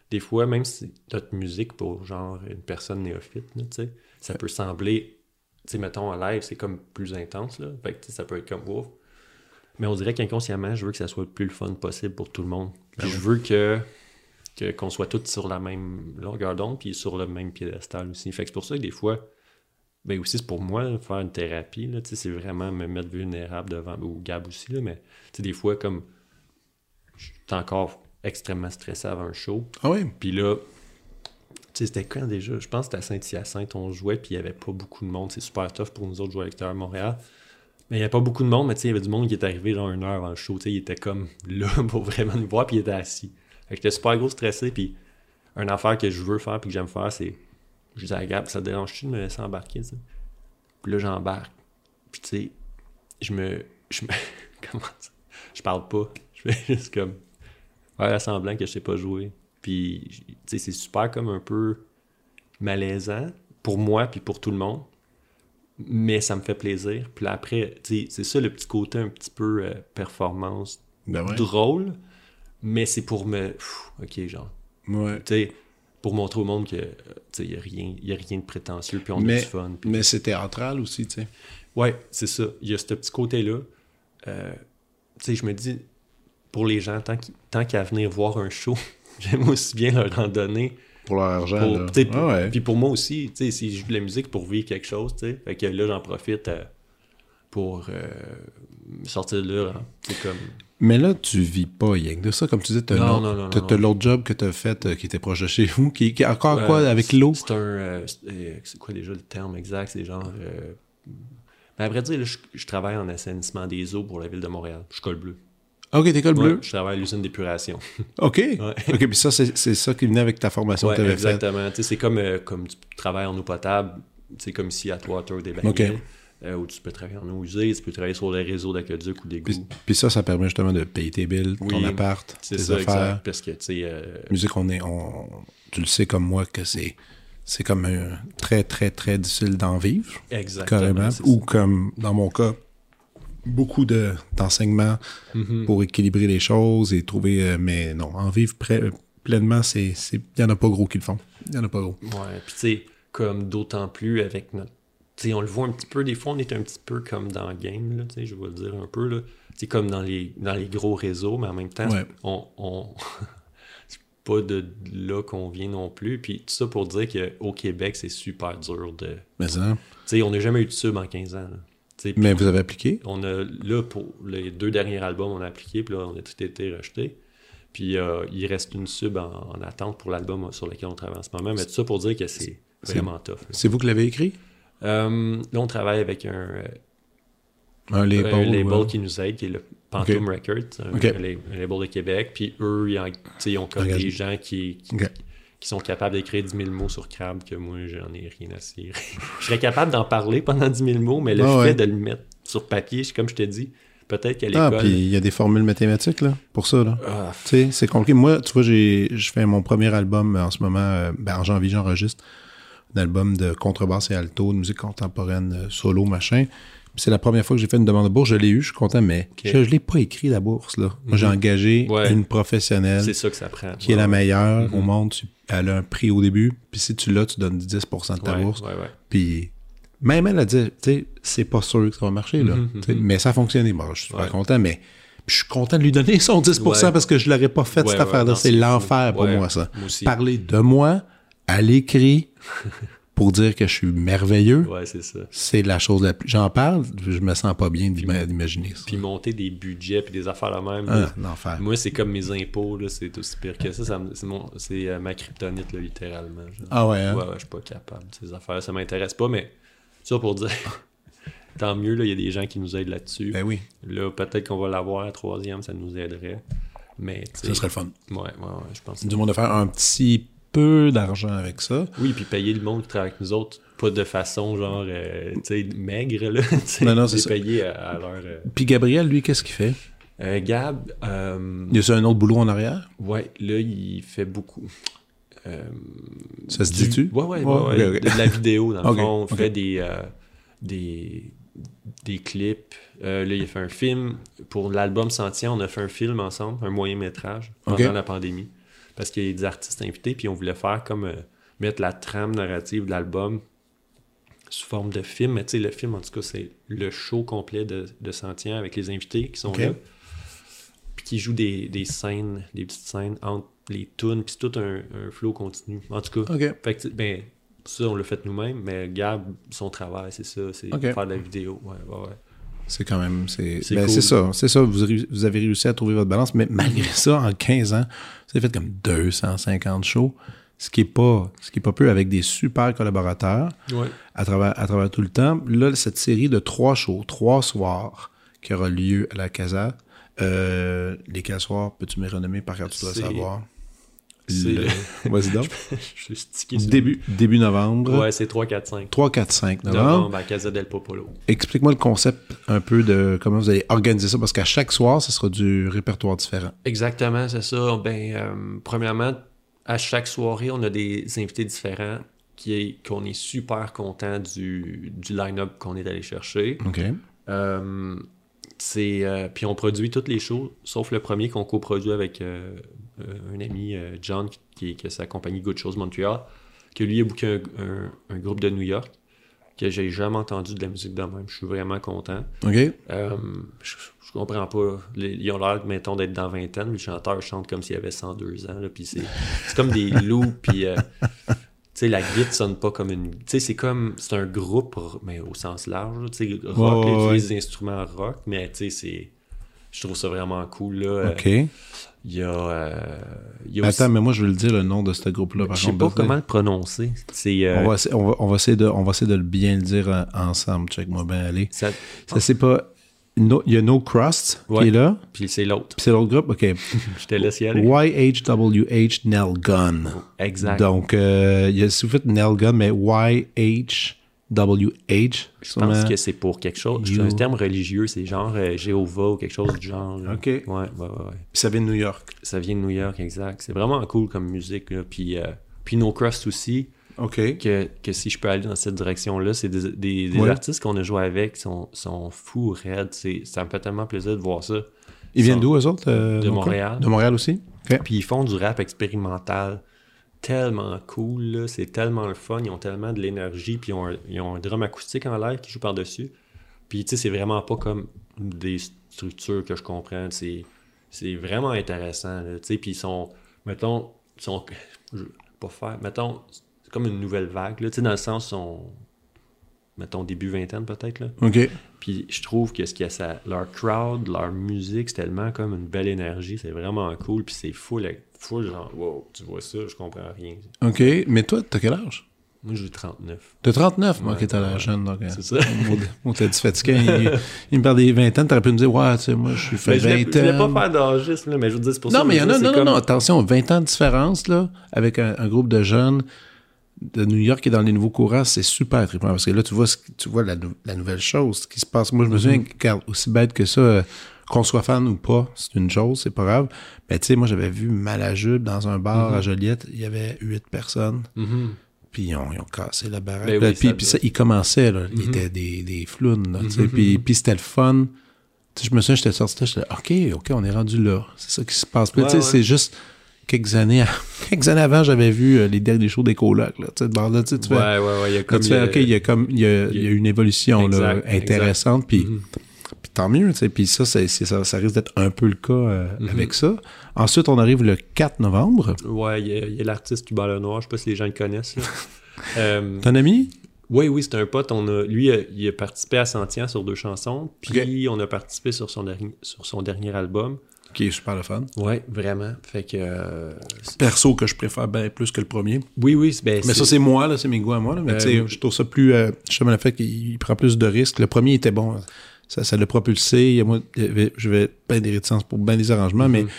des fois, même si notre musique pour, genre, une personne néophyte, tu sais, ça peut sembler, tu sais, mettons, à live, c'est comme plus intense, là, fait que, ça peut être comme, ouf, mais on dirait qu'inconsciemment, je veux que ça soit le plus le fun possible pour tout le monde. Puis je veux que que- qu'on soit tous sur la même longueur d'onde puis sur le même piédestal aussi. Fait que c'est pour ça que des fois, ben aussi c'est pour moi, faire une thérapie, là, c'est vraiment me mettre vulnérable devant, ou Gab aussi, là, mais des fois, comme je suis encore extrêmement stressé avant un show, Ah oui? puis là, c'était quand déjà? Je pense que c'était à Saint-Hyacinthe, on jouait, puis il n'y avait pas beaucoup de monde. C'est super tough pour nous autres jouer à l'extérieur de Montréal. Mais il n'y avait pas beaucoup de monde, mais il y avait du monde qui est arrivé genre une heure avant le show. Il était comme là pour vraiment nous voir, puis il était assis. Fait que j'étais super gros stressé, puis une affaire que je veux faire, puis que j'aime faire, c'est. Je disais à Gab, ça te dérange-tu de me laisser embarquer? Puis là, j'embarque. Puis tu sais, je me. Je me. Comment ça? Je parle pas. Je fais juste comme. faire semblant que je sais pas jouer. Puis, tu sais, c'est super comme un peu malaisant pour moi puis pour tout le monde. Mais ça me fait plaisir. Puis là, après, tu sais, c'est ça le petit côté un petit peu euh, performance Ben ouais. drôle. Mais c'est pour me. Pff, ok, genre. Ouais. Tu sais, pour montrer au monde que, euh, tu sais, il n'y a, rien- y a rien de prétentieux. Puis on a Mais, du fun. puis- mais c'est théâtral aussi, tu sais. Ouais, c'est ça. Il y a ce petit côté-là. Euh, tu sais, je me dis, pour les gens, tant qu'à venir voir un show, j'aime aussi bien leur en donner. Pour leur argent, sais, pour- Ah ouais. Puis pour moi aussi, tu sais, si je joue de la musique pour vivre quelque chose, tu sais, fait que là, j'en profite euh, pour euh, sortir de là. hein. C'est comme... Mais là, tu vis pas rien de ça. Comme tu disais, t'as Non, l'autre- job que t'as fait euh, qui était proche de chez vous, qui, qui encore quoi, Euh, avec l'eau? C'est un... euh, c'est quoi déjà le terme exact? C'est genre... euh, Mais à vrai dire, là, je, je travaille en assainissement des eaux pour la ville de Montréal. Je suis col bleu. Ok, t'es col bleu? Ouais, je travaille à l'usine d'épuration. Ok. Ok, puis ça, c'est ça qui venait avec ta formation Ouais, que exactement. Tu C'est comme, euh, comme tu travailles en eau potable, c'est comme ici à Water des Ok. Euh, où tu peux travailler en eau usée, tu peux travailler sur les réseaux d'aqueduc ou Puis, d'égouts. puis ça, ça permet justement de payer tes billes, ton appart, C'est tes ça, affaires. exact. Parce que, tu sais, euh, Musique, on est, on, tu le sais comme moi que c'est, c'est comme un- très, très, très difficile d'en vivre, exactement. carrément. Ou comme, dans mon cas, beaucoup de, d'enseignements ça. Mhm. pour équilibrer les choses et trouver, euh, mais non, en vivre pleinement, il y en a pas gros qui le font. Il y en a pas gros. Ouais, puis tu sais, comme d'autant plus avec notre. On le voit un petit peu, des fois, on est un petit peu comme dans le game, là, je vais le dire un peu, là. C'est comme dans les, dans les gros réseaux, mais en même temps, Ouais. on. on... c'est pas de là qu'on vient non plus. Puis tout ça pour dire qu'au Québec, c'est super dur de. Mais ça, on n'a jamais eu de sub en 15 ans, là. Mais vous avez appliqué? on a, là, pour les deux derniers albums, on a appliqué, puis là, on a tout été rejeté. Puis euh, il reste une sub en, en attente pour l'album sur lequel on travaille en ce moment. Mais tout ça pour dire que c'est C'est- vraiment tough. là. C'est vous qui l'avez écrit? Euh, là, on travaille avec un, Un label? un label ouais. qui nous aide, qui est le Phantom Records, un, label de Québec. Puis eux, ils, ils ont comme Engage- des gens qui, qui, Ok. qui sont capables d'écrire 10 000 mots sur Crab, que moi, j'en ai rien à cirer. je serais capable d'en parler pendant 10 000 mots, mais le Ah fait ouais. de le mettre sur papier, comme je te dis, peut-être qu'à Ah, l'école... puis il y a des formules mathématiques, là, pour ça, là. Ah, Tu sais, c'est compliqué. Moi, tu vois, j'ai, je fais mon premier album euh, en ce moment. euh, ben, en janvier, j'enregistre un album de contrebasse et alto, de musique contemporaine, euh, solo, machin. Puis c'est la première fois que j'ai fait une demande de bourse. Je l'ai eu, je suis content, mais je ne l'ai pas écrit, la bourse. Là. Moi, j'ai Mhm. engagé Ouais. une professionnelle c'est ça que ça prend. qui est la meilleure Mhm. au monde. Tu- elle a un prix au début. Puis si tu l'as, tu donnes 10% de ta ouais, bourse. Puis même elle a dit, tu sais, c'est pas sûr que ça va marcher, là. Mhm, mhm. Mais ça a fonctionné. Bon, je suis super content, mais je suis content de lui donner son 10% Ouais. parce que je l'aurais pas fait, cette affaire-là. non, c'est c'est l'enfer pour moi, ça. Moi. Parler de moi à l'écrit pour dire que je suis merveilleux, Ouais, c'est ça. c'est la chose la plus... J'en parle, je me sens pas bien d'ima- d'imaginer ça. Puis monter des budgets puis des affaires la même. Ah. Moi, c'est comme mes impôts, là, c'est aussi pire que ça. c'est mon- c'est euh, ma kryptonite, là, littéralement. genre. Ah ouais, hein? Ouais, ouais, je suis pas capable. Ces affaires, ça m'intéresse pas, mais ça pour dire, tant mieux, là, il y a des gens qui nous aident là-dessus. Ben oui, Là, peut-être qu'on va l'avoir troisième, ça nous aiderait. Mais, tu sais. ça serait le fun. Ouais, ouais, ouais, je pense. Du monde de faire un petit peu d'argent avec ça. Oui, puis payer le monde qui travaille avec nous autres, pas de façon genre, euh, tu sais, maigre, là. non, non, c'est payé à, leur... Euh, puis Gabriel, lui, qu'est-ce qu'il fait? Euh, Gab... Il y a un autre boulot en arrière? Ouais, là, il fait beaucoup. ça se dit-tu? Ouais, ouais, ouais, De, la vidéo, dans le fond. On fait des, des, des clips. là, il a fait un film. Pour l'album Sentient, on a fait un film ensemble, un moyen-métrage, pendant la pandémie. Parce qu'il y a des artistes invités, puis on voulait faire comme... mettre la trame narrative de l'album sous forme de film. Mais tu sais, le film, en tout cas, c'est le show complet de, de Sentient avec les invités qui sont là. Puis qui jouent des, des, scènes, des petites scènes entre les tunes, puis c'est tout un, un, flow continu. En tout cas, fait que, ben, ça, on l'a fait nous-mêmes, mais Gab, son travail, c'est ça, c'est faire de la vidéo. Ouais, ouais, ouais. C'est quand même. C'est ben, ça. C'est ça. Vous, vous, avez réussi à trouver votre balance, mais malgré ça, en 15 ans, vous avez fait comme 250 shows ce qui est pas ce qui est pas peu avec des super collaborateurs à travers à travers tout le temps. Là, cette série de trois shows, trois soirs qui aura lieu à la Casa. Euh, lesquels soirs peux-tu me renommer par cœur, tu dois savoir. Le... Vas-y donc. je suis début, début novembre. Ouais, c'est 3, 4, 5. 3, 4, 5 novembre. novembre à Casa del Popolo. Explique-moi le concept un peu de comment vous allez organiser ça, parce qu'à chaque soir, ce sera du répertoire différent. Exactement, c'est ça. Ben, euh, premièrement, à chaque soirée, on a des invités différents qui est, qu'on est super content du, du line-up qu'on est allé chercher. OK. Euh, c'est, euh, puis on produit toutes les shows, sauf le premier qu'on coproduit avec euh, un ami, John, qui, qui, a sa compagnie Good Shows Montreal, que lui a booké un, groupe de New York que j'ai jamais entendu de la musique de même. Je suis vraiment content. OK. je, je comprends pas. ils ont l'air, mettons, d'être dans vingtaine, le chanteur chante comme s'il avait 102 ans. Puis c'est, comme des loups, puis euh, tu sais, la guitare sonne pas comme une. Tu sais, c'est comme. C'est un groupe, mais au sens large. Tu sais, rock, oh, des instruments rock, mais tu sais, c'est. Je trouve ça vraiment cool, là. OK. Il y a. Euh, Attends, mais moi, je veux le dire le nom de ce groupe-là. Je sais pas comment le prononcer. Euh, on, va, on, va, on, va essayer de, on va essayer de bien le dire ensemble. Check-moi bien aller. Ça, ça c'est pas il y a No Crust qui est là. Puis c'est l'autre. Puis c'est l'autre groupe, OK. Je te laisse y aller. YHWH Nelgun. Exact. Donc, euh, il y a, si vous faites Nelgun, mais YHWH. Je pense que c'est pour quelque chose. C'est un terme religieux, c'est genre euh, Jéhovah ou quelque chose du genre. OK. Ouais, ouais, ouais. Ça vient de New York. Ça vient de New York, exact. C'est vraiment cool comme musique. Là. Puis, euh, puis No Crust aussi. Que, que, si je peux aller dans cette direction-là, c'est des, des, artistes qu'on a joué avec sont, sont fous, raides. Ça me fait tellement plaisir de voir ça. Ils viennent d'où, eux autres euh, De Montréal? De Montréal aussi? Puis ils font du rap expérimental tellement cool, c'est tellement le fun, ils ont tellement de l'énergie, puis ils ont, un, ils ont un drum acoustique en live qui joue par-dessus. Puis tu sais, c'est vraiment pas comme des structures que je comprends, c'est, c'est vraiment intéressant, tu sais, puis ils sont, mettons, ils sont, je pas faire, mettons, comme une nouvelle vague, tu sais, dans le sens, son mettons, début vingtaine peut-être, là. OK. Puis je trouve que ce qu'il y a ça, leur crowd, leur musique, c'est tellement comme une belle énergie, c'est vraiment cool, puis c'est full, full genre, wow, tu vois ça, je comprends rien. OK, mais toi, t'as quel âge? Moi, j'ai 39. T'as 39? moi, qui t'as l'air jeune, donc. C'est ça. Moi, t'as dit fatigué. il, il, me parle des vingtaines, t'aurais pu me dire, ouais, tu sais, moi, je suis fait 20 ans. Je voulais pas faire d'âgisme, mais je vous dis, c'est pour non, ça. Mais y en a, non, non, non, attention, 20 ans de différence, là, avec un, un groupe de jeunes de New York et dans les nouveaux courants, c'est super trippant parce que là, tu vois, tu vois la, nouvelle chose qui se passe. Moi, je me souviens, mm-hmm. aussi bête que ça, euh, qu'on soit fan ou pas, c'est une chose, c'est pas grave. Mais tu sais, moi, j'avais vu Malajube dans un bar à mm-hmm. Joliette, il y avait huit personnes. Mm-hmm. Puis ils ont, cassé la baraque. Ben puis, ça, ils commençaient, là. Ils étaient des, des flounes, Puis, puis c'était le fun. je me souviens, j'étais sorti, j'étais OK, OK, on est rendu là. C'est ça qui se passe. Puis, c'est juste quelques années, quelques années avant, j'avais vu euh, les derniers shows des colocs. Là, tu là, tu fais, ouais, ouais, ouais, il y a comme. Tu fais, OK, il y a comme, il y a, il y a une évolution là, intéressante, puis. Puis tant mieux, tu sais, puis ça, ça, ça, risque d'être un peu le cas euh, mm-hmm. avec ça. Ensuite, on arrive le 4 novembre. Ouais, il y a, l'artiste Cuba Le Noir, je sais pas si les gens le connaissent. euh, Ton ami? Oui, oui, c'est un pote. On a, lui, il a participé à Sentient sur deux chansons, puis on a participé sur son, dernier, sur son dernier album qui est super le fun. Oui, vraiment. Fait que. Euh, Perso que je préfère bien plus que le premier. Oui, oui. Ben, mais ça, c'est moi, là, c'est mes goûts à moi. Là. Mais tu sais, euh, je trouve ça plus. Euh, justement, le fait qu'il prend plus de risques. Le premier était bon. Ça, ça l'a propulsé. Moi, je vais bien des réticences pour bien des arrangements, mais mm-hmm.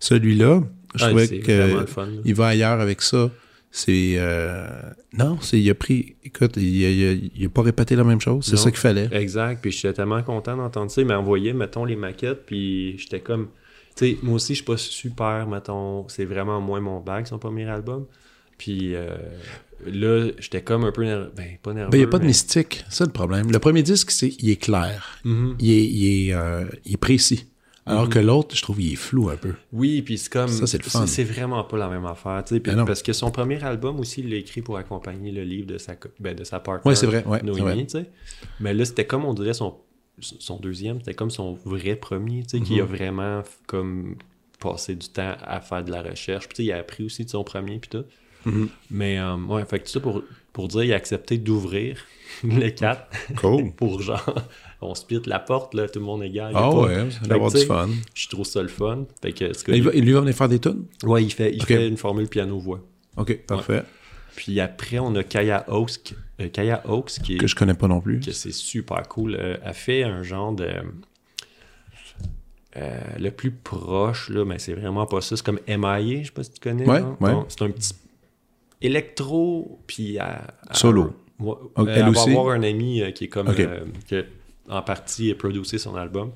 celui-là, je trouvais qu'il va ailleurs avec ça. C'est. Euh, non, c'est, il a pris. Écoute, il a, pas répété la même chose. C'est ça qu'il fallait. Exact. Puis j'étais tellement content d'entendre ça. Il m'a envoyé, mettons, les maquettes. Puis j'étais comme. Tu sais, moi aussi, je suis pas super, mettons. C'est vraiment moins mon bag, son premier album. Puis euh, là, j'étais comme un peu nerveux. Ben, pas nerveux. Ben, il n'y a pas de mystique. C'est le problème. Le premier disque, c'est il est clair. Mm-hmm. il, est, il, est, euh, il est précis. Alors que l'autre, je trouve, il est flou un peu. Oui, puis c'est comme. Ça, c'est le fun. C'est vraiment pas la même affaire. Puis, Ben parce que son premier album aussi, il l'a écrit pour accompagner le livre de sa, ben, de sa partner. Ouais, c'est vrai, ouais, Noémie, vrai. Mais là, c'était comme on dirait son, son deuxième, c'était comme son vrai premier, tu sais, qui a Mhm. vraiment comme passé du temps à faire de la recherche. Puis tu sais, il a appris aussi de son premier, puis tout. Mhm. Mais euh, ouais, fait que tout ça pour, pour dire, il a accepté d'ouvrir le 4 Cool. pour genre, on split la porte, là, tout le monde est a Ah pas- ouais, ça Fait va avoir que, tu du fun. Je trouve ça le fun. Fait que, Il, va- lui va venir faire des tunes? Ouais, il fait, il fait une formule piano-voix. OK, parfait. Puis après, on a Kaya Oaks, euh, Kaya Oaks qui est, Que je connais pas non plus. que c'est super cool. Euh, elle fait un genre de. euh, le plus proche, là, mais c'est vraiment pas ça. C'est comme MIA, je sais pas si tu connais. Ouais, ouais. Bon, c'est un petit électro, puis. à- à- Solo. Ouais, elle elle va aussi? avoir un ami euh, qui est comme. Euh, qui a en partie produit son album.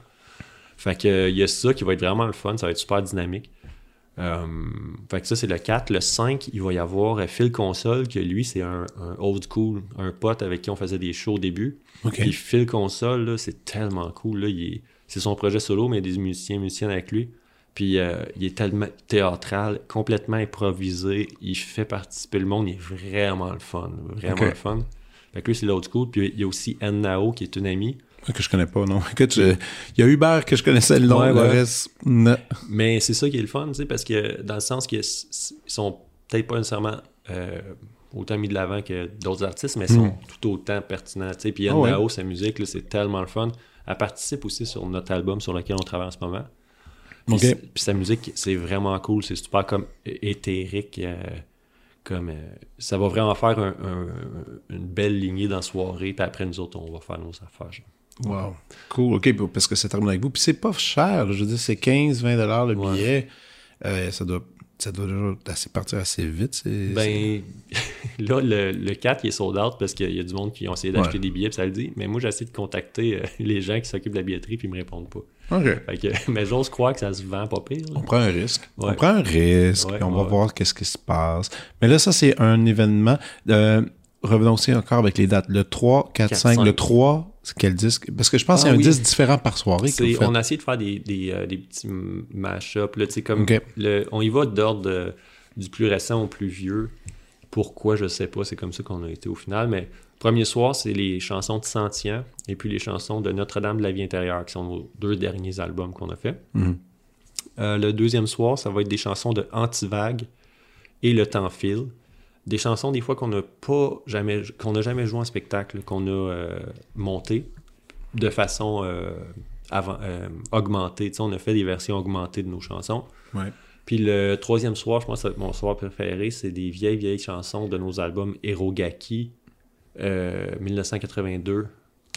Fait que euh, il y a ça qui va être vraiment le fun, ça va être super dynamique. Fait que ça, c'est le 4. Le 5, il va y avoir Phil Console, que lui, c'est un, un old school, un pote avec qui on faisait des shows au début. Puis Phil Console, c'est tellement cool. Là, il est- c'est son projet solo, mais il y a des musiciens, musiciennes avec lui. Puis euh, il est tellement théâtral, complètement improvisé. Il fait participer le monde. Il est vraiment le fun. Vraiment le fun. Fait que lui, c'est l'old school. Puis il y a aussi Anne Nao, qui est une amie. Que je connais pas, non. Écoute, je- il y a Hubert que je connaissais le nom, Ouais, le ouais. reste, non. Mais c'est ça qui est le fun, tu sais, parce que dans le sens qu'ils sont peut-être pas nécessairement euh, autant mis de l'avant que d'autres artistes, mais sont tout autant pertinents. tu sais. Puis Ah Anne. Nao, sa musique, c'est tellement le fun. Elle participe aussi sur notre album sur lequel on travaille en ce moment. Puis, puis sa musique, c'est vraiment cool. C'est super comme éthérique. euh, comme, euh, ça va vraiment faire un- un- une belle lignée dans la soirée. Puis après, nous autres, on va faire nos affaires. genre. Wow. Cool. OK, parce que ça termine avec vous. Puis c'est pas cher. Je veux dire, c'est 15, 20 dollars le Ouais. billet. Euh, ça doit ça doit déjà assez partir assez vite. Ben, là, le, le 4, il est sold out parce qu'il y a du monde qui ont essayé d'acheter Ouais. des billets, puis ça le dit. Mais moi, j'essaie de contacter euh, les gens qui s'occupent de la billetterie, puis ils me répondent pas. OK. Fait que, mais j'ose croire que ça se vend pas pire. là. On prend un risque. On prend un risque. Ouais, on va voir qu'est-ce qui se passe. Mais là, ça, c'est un événement. Euh, revenons aussi encore avec les dates. Le 3, 4, 4, 5. 5. Le 3, c'est quel disque? Parce que je pense Ah qu'il y a un disque différent par soirée on a essayé de faire des, des, euh, des petits mash-up. Là, tu sais, comme Ok. le, on y va d'ordre de- du plus récent au plus vieux. Pourquoi, je sais pas. C'est comme ça qu'on a été au final. Mais premier soir, c'est les chansons de Sentient et puis les chansons de Notre-Dame de la vie intérieure, qui sont nos deux derniers albums qu'on a fait. Mhm. Euh, le deuxième soir, ça va être des chansons de Antivague et Le Temps file. Des chansons, des fois, qu'on n'a pas jamais, qu'on n'a jamais joué en spectacle, qu'on a euh, monté de façon euh, avant, euh, augmentée. Tu sais, on a fait des versions augmentées de nos chansons. Ouais. Puis le troisième soir, je pense que mon soir préféré, c'est des vieilles, vieilles chansons de nos albums Erogaki, euh, 1982,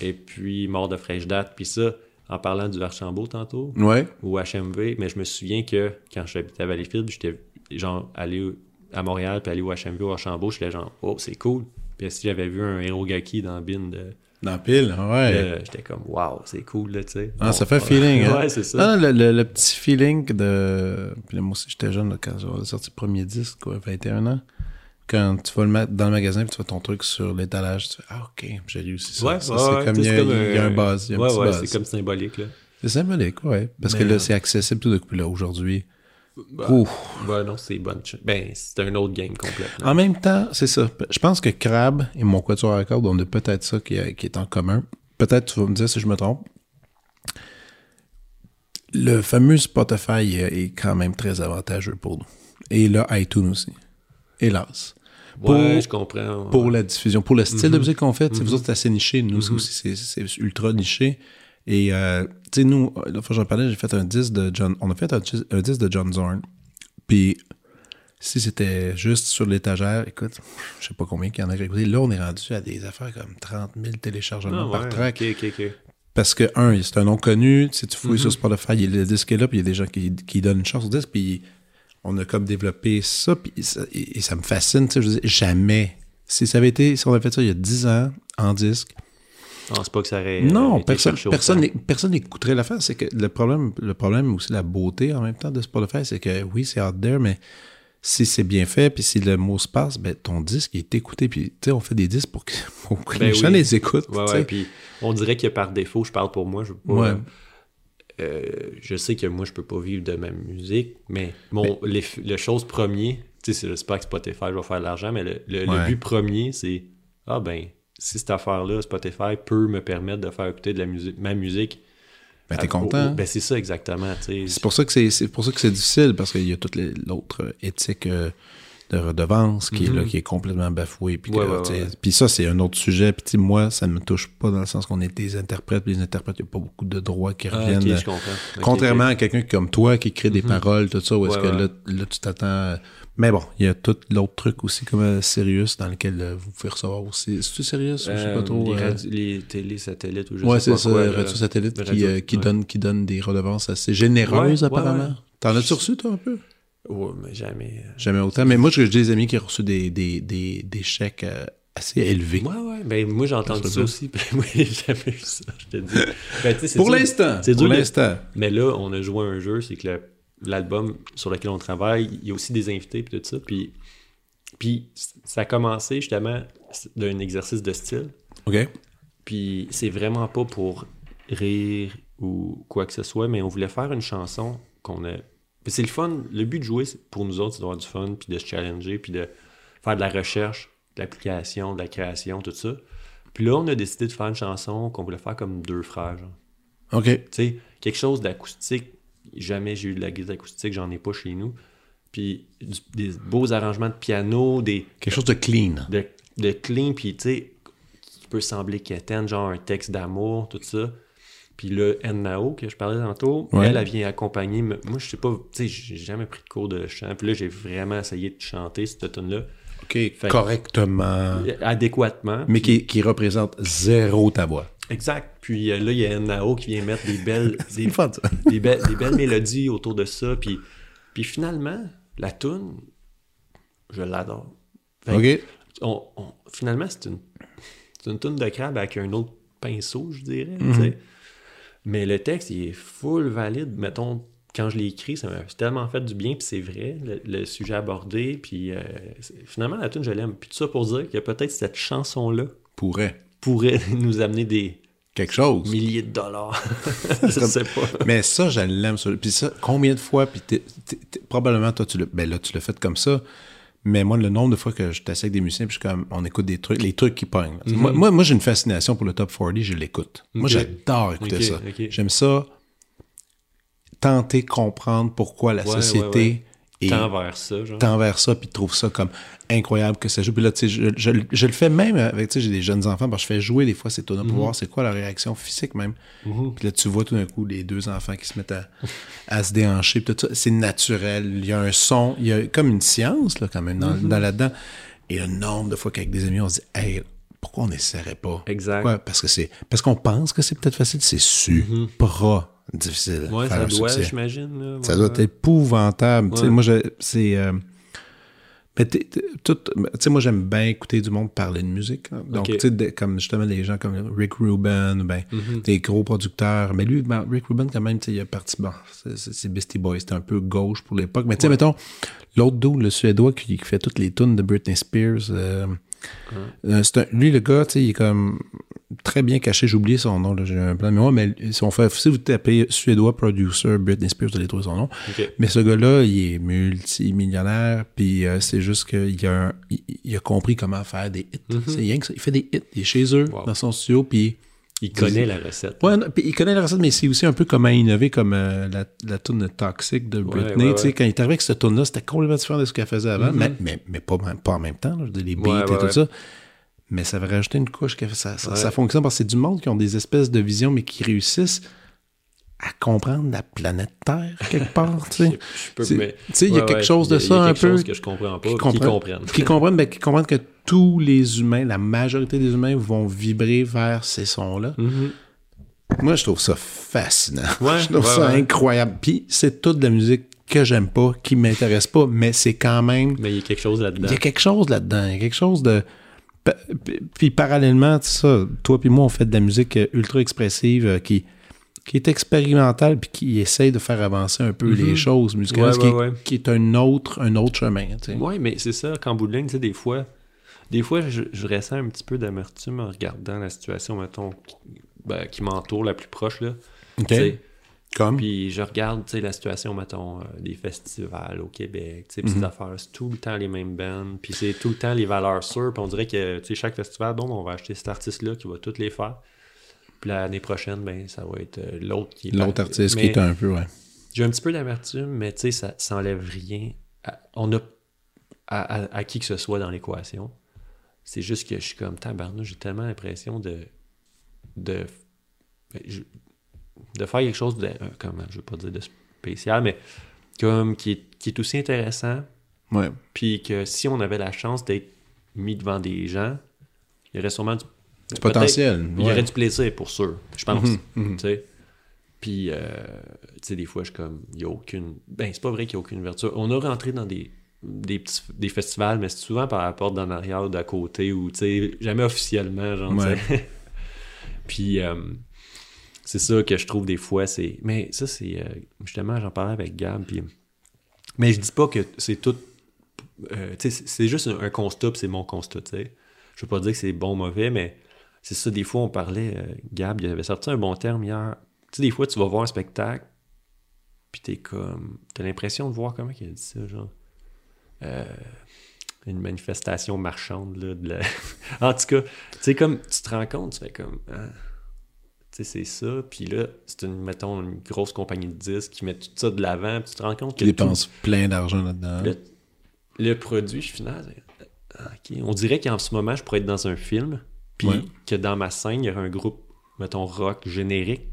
et puis Mort de fraîche date. Puis ça, en parlant du Archambault tantôt, Ouais. ou HMV, mais je me souviens que quand j'habitais à Valleyfield, j'étais genre allé à Montréal puis aller au HMV ou à Archambault, j'étais genre oh c'est cool. Puis si j'avais vu un Erogaki dans Bin de Dans pile, ouais. euh, j'étais comme wow, c'est cool là, tu sais. Ah, Bon, ça fait ouais. feeling, hein? Ouais, c'est ça. Ah, le, le- le petit feeling de. Puis là, moi aussi, j'étais jeune là, quand j'ai sorti le premier disque, quoi, 21 ans. Quand tu vas le mettre dans le magasin puis tu vois ton truc sur l'étalage, tu fais Ah, ok, j'ai réussi ça. Ouais, Ça, ouais, c'est ouais, comme il y, a- comme il y a un un- buzz. Il y a un Ouais, petit ouais, c'est comme symbolique là. C'est symbolique, ouais. Parce Mais, que là, c'est accessible tout depuis là, aujourd'hui. Bah, bah non, c'est bonne. ch- Ben, c'est un autre game complètement. En même temps, c'est ça. Je pense que Crab et mon quatuor à cordes, on a peut-être ça qui, qui est en commun. Peut-être tu vas me dire si je me trompe. Le fameux Spotify est quand même très avantageux pour nous. Et là, iTunes aussi. Hélas. Pour, ouais, je comprends. ouais. pour la diffusion, pour le style de Mhm. musique qu'on fait, sais, vous autres, c'est assez niché. Nous c'est aussi, c'est- c'est ultra niché. Et, euh, tu sais, nous, la fois que j'en parlais, j'ai fait un disque de John. On a fait un, un disque de John Zorn. Puis, si c'était juste sur l'étagère, écoute, je sais pas combien qu'il y en a qui écouté. Là, on est rendu à des affaires comme 30 000 téléchargements Ah, par ouais, track. Parce que, un, c'est un nom connu. Si tu fouilles Mhm. sur Spotify, il le disque est là, puis il y a des gens qui, qui donnent une chance au disque, puis on a comme développé ça, puis ça- et, et ça me fascine, tu sais, je veux dire, jamais. Si ça avait été, si on avait fait ça il y a 10 ans, en disque, Je pense pas que ça aurait. non, personne personne n'éc- personne n'écouterait l'affaire. C'est que le problème, le problème aussi, la beauté en même temps de Spotify, c'est que oui, c'est out there, mais si c'est bien fait, puis si le mot se passe, ben, ton disque est écouté. Puis, tu sais, on fait des disques pour que, pour que Ben les gens oui. les écoutent. Ouais, ouais, puis on dirait que par défaut, je parle pour moi, je veux pas. Ouais. euh, je sais que moi, je peux pas vivre de ma musique, mais mon, les, le chose premier, tu sais, c'est- j'espère que Spotify, je vais faire de l'argent, mais le, le- but premier, c'est ah ben, si cette affaire-là, Spotify peut me permettre de faire écouter de la musique, ma musique. Ben, t'es content. Ben, c'est ça exactement. C'est pour ça que c'est pour ça que c'est difficile parce qu'il y a toute l'autre euh, éthique euh, de redevance qui est là Mhm. qui est complètement bafouée puis Ouais, ouais, ouais. ça c'est un autre sujet puis moi ça ne me touche pas dans le sens qu'on est des interprètes puis les interprètes il n'y a pas beaucoup de droits qui Ah, reviennent euh, je comprends. Ok, Contrairement à quelqu'un comme toi qui écrit des Mhm. paroles, tout ça, où est-ce que là, là, tu t'attends. Mais bon, il y a tout l'autre truc aussi comme euh, Sirius dans lequel euh, vous pouvez recevoir aussi. C'est-tu Sirius ou je sais pas trop? les, euh, radi- les télé satellites ou je Ouais, sais c'est pas ça, quoi. Radio Satellite le qui, radio- euh, qui, ouais. donne, qui donne des redevances assez généreuses, Ouais, apparemment. ouais. T'en as-tu reçu, toi, un peu? Ouais, mais jamais. Jamais autant. Mais moi, j'ai des amis qui ont reçu des, des, des, des chèques euh, assez élevés. Ouais, ouais. Ben, moi, j'ai entendu Parce que ça aussi. Ben, moi, j'ai jamais vu ça, je te dis. Ben, Pour l'instant. c'est Pour l'instant. Mais là, on a joué à un jeu, c'est que le- l'album sur lequel on travaille, il y a aussi des invités puis tout ça. Puis, puis ça a commencé justement d'un exercice de style. OK. Puis c'est vraiment pas pour rire ou quoi que ce soit, mais on voulait faire une chanson qu'on a. Puis c'est le fun. Le but de jouer pour nous autres, c'est d'avoir du fun, puis de se challenger, puis de faire de la recherche, de l'application, de la création, tout ça. Puis là, on a décidé de faire une chanson qu'on voulait faire comme deux frères. genre. OK. Tu sais, quelque chose d'acoustique. Jamais j'ai eu de la guitare acoustique, j'en ai pas chez nous. Puis du- des beaux arrangements de piano, des, Quelque chose de clean. de, de clean, puis tu sais, qui peut sembler quétaine, genre un texte d'amour, tout ça. Puis là, Nao, que je parlais tantôt, Ouais. elle, elle vient accompagner. Moi, je sais pas, tu sais, j'ai jamais pris de cours de chant. Puis là, j'ai vraiment essayé de chanter cette tune-là OK. Correctement. adéquatement. Mais Puis- qui, qui représente zéro ta voix. Exact. Puis euh, là, il y a Nao qui vient mettre des belles, des, fun, des, belles, des belles mélodies autour de ça. Puis, puis finalement, la tune, je l'adore. On- on- finalement, c'est une, c'est une toune de crabe avec un autre pinceau, je dirais. Mhm. Mais le texte, il est full valide. Mettons, quand je l'ai écrit, ça m'a tellement fait du bien, puis c'est vrai, le, le sujet abordé. Puis euh, finalement, la tune, je l'aime. Puis tout ça pour dire que peut-être cette chanson-là Pourrait. pourrait nous amener des Quelque chose. milliers de dollars. je sais pas. Mais ça, je l'aime. ça. Puis ça, combien de fois, puis t'es- t'es- t'es- probablement, toi, tu l'as, ben là, tu l'as fait comme ça. Mais moi, le nombre de fois que je t'assieds avec des musiciens, puis je suis comme, on écoute des trucs, les trucs qui pognent. là. Moi, moi, moi, j'ai une fascination pour le top 40, je l'écoute. Moi, Mhm. J'adore écouter ça. J'aime ça, tenter comprendre pourquoi la Ouais, société ouais, Tends vers ça, genre. tend vers ça, puis trouve ça comme incroyable que ça joue. Puis là, tu sais, je, je- je le fais même avec, tu sais, j'ai des jeunes enfants, parce que je fais jouer des fois ces tonneaux pour voir c'est quoi leur réaction physique même. Mhm. Puis là, tu vois tout d'un coup les deux enfants qui se mettent à, à se déhancher, puis tout ça. C'est naturel. Il y a un son, il y a comme une science, là, quand même, dans, dans là-dedans. Et le nombre de fois qu'avec des amis, on se dit, hey, pourquoi on n'essaierait pas? Exact. Pourquoi? Parce que c'est, parce qu'on pense que c'est peut-être facile, c'est supra difficile. Ouais, faire ça un doit, j'imagine. là. Ça doit être épouvantable. Ouais. moi, je, c'est. euh, mais t'es- t'es- tout- moi, j'aime bien écouter du monde parler de musique. hein. Donc, tu sais, comme justement les gens comme Rick Rubin, ben, des gros producteurs. Mais lui, ben, Rick Rubin, quand même, il a parti. Bon, c'est- Beastie Boys, c'était un peu gauche pour l'époque. Mais tu sais, mettons, l'autre dude, le Suédois, qui, qui fait toutes les tunes de Britney Spears. euh, euh, un- lui, le gars, il est comme très bien caché. J'ai oublié son nom, j'ai un plan de mémoire, mais si, on fait, si vous tapez Suédois producer Britney Spears, vous allez trouver son nom. Mais ce gars-là, il est multimillionnaire, puis euh, c'est juste qu'il a, un- il, il a compris comment faire des hits. C'est rien que ça. Il fait des hits. Il est chez eux, Wow. dans son studio, puis... Il connaît la recette. Ouais, non, puis il connaît la recette, mais c'est aussi un peu comment innover comme euh, la, la tune Toxic de Britney. ouais, ouais. Quand il est arrivé avec cette tune là c'était complètement différent de ce qu'elle faisait avant, mais, mais, mais pas, pas en même temps. là. Les beats et tout ça. Mais ça va rajouter une couche ça, ça, ça fonctionne parce que c'est du monde qui ont des espèces de visions, mais qui réussissent à comprendre la planète Terre quelque part. tu sais. Il y a quelque ouais, chose de y ça il y a un peu. chose que je comprends pas, qui qui comprennent. qui comprennent, ben, qui comprennent que tous les humains, la majorité des humains vont vibrer vers ces sons-là. Mhm. Moi, je trouve ça fascinant. Ouais, je trouve ça incroyable. Puis, c'est toute de la musique que j'aime pas, qui m'intéresse pas, mais c'est quand même. Mais il y a quelque chose là-dedans. Il y a quelque chose là-dedans. Il y a quelque chose de. Puis parallèlement, ça, toi puis moi, on fait de la musique ultra expressive euh, qui, qui est expérimentale puis qui essaye de faire avancer un peu les Mhm. choses musicales, Ouais, qui, est- ouais, ouais. qui est un autre, un autre chemin. Oui, mais c'est ça, qu'en bout de ligne, des fois, des fois je, je ressens un petit peu d'amertume en regardant la situation, mettons, qui, ben, qui m'entoure la plus proche, là. Comme? Puis je regarde, la situation, mettons, euh, des festivals au Québec, petites Mhm. affaires, c'est tout le temps les mêmes bands, puis c'est tout le temps les valeurs sûres, puis on dirait que, chaque festival, bon, on va acheter cet artiste-là qui va toutes les faire. Puis l'année prochaine, ben, ça va être euh, l'autre qui est... L'autre artiste Mais- qui est un peu, ouais. j'ai un petit peu d'amertume, mais tu sais, ça, ça enlève rien. à- on a à, à- à qui que ce soit dans l'équation. C'est juste que je suis comme tabarnouche, j'ai tellement l'impression de. de. ben, de faire quelque chose de. euh, comment, je veux pas dire de spécial, mais comme qui est, qui est aussi intéressant. Ouais. Puis que si on avait la chance d'être mis devant des gens, il y aurait sûrement du. Du potentiel. Il y aurait du plaisir pour sûr, je pense. Tu sais. Puis, euh, tu sais, des fois, je suis comme, il n'y a aucune. Ben, c'est pas vrai qu'il n'y a aucune ouverture. On a rentré dans des, des, petits, des festivals, mais c'est souvent par la porte d'en arrière ou d'à côté, ou, tu sais, jamais officiellement, genre, Ouais. Puis, euh, c'est ça que je trouve des fois, c'est. Mais ça, c'est. euh, justement, j'en parlais avec Gab, puis. Mais je dis pas que c'est tout. tu sais, c'est- juste un, un constat, c'est mon constat, tu sais. Je veux pas dire que c'est bon ou mauvais, mais c'est ça, des fois, on parlait, euh, Gab, il avait sorti un bon terme hier. Tu sais, des fois, tu vas voir un spectacle, puis t'es comme. T'as l'impression de voir comment il a dit ça, genre. Euh, une manifestation marchande, là. De la- en tout cas, tu sais, comme tu te rends compte, tu fais comme. ah, tu sais, c'est ça. Puis là, c'est une, mettons, une grosse compagnie de disques qui met tout ça de l'avant, puis tu te rends compte que. Qui tout- dépense plein d'argent là-dedans. le, le produit final, ah, ok. on dirait qu'en ce moment, je pourrais être dans un film, puis Ouais. que dans ma scène, il y aurait un groupe, mettons, rock générique,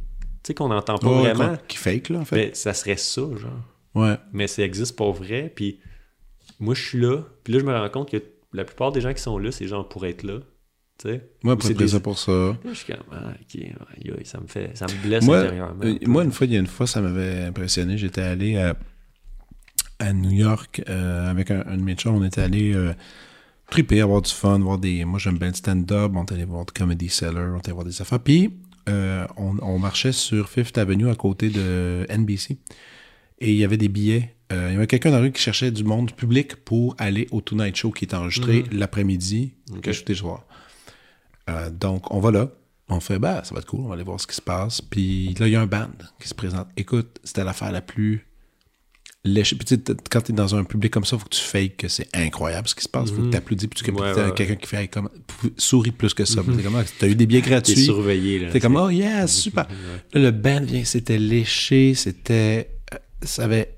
tu sais, qu'on n'entend pas Ouais, vraiment. Qui fake, là, en fait. Mais ça serait ça, genre. Ouais. Mais ça existe pas vrai, puis moi, je suis là, puis là, je me rends compte que la plupart des gens qui sont là, c'est gens pour être là, tu sais. Moi, Ou c'est pour des- ça pour ça. Là, je suis comme, ah, ok, ça me fait, ça me blesse Moi, intérieurement. euh, moi, une fois, il y a une fois, ça m'avait impressionné. J'étais allé à, à New York euh, avec un, un de mes chums. On était allé euh, triper, avoir du fun, voir des. Moi, j'aime bien le stand-up. On est allé voir du Comedy Cellar, on est allé voir des affaires. Puis, euh, on, on marchait sur Fifth Avenue à côté de NBC. Et il y avait des billets. Euh, il y avait quelqu'un dans la rue qui cherchait du monde, public, pour aller au Tonight Show qui est enregistré l'après-midi, Ok. que je suis soir. Euh, donc, on va là. On fait, bah, ça va être cool, on va aller voir ce qui se passe. Puis là, il y a un band qui se présente. Écoute, c'était l'affaire la plus Puis tu t- quand tu es dans un public comme ça, il faut que tu fakes que c'est incroyable ce qui se passe. Il faut que Mhm. tu applaudis, puis tu Ouais, puis ouais, t'as ouais. quelqu'un qui fait comme, souris plus que ça. T'es comme, Ah, t'as eu des billets T'es gratuits. surveillé, là. T'es comme, tu sais. oh yeah, super. Là, le band vient, c'était léché, c'était. euh, Ça avait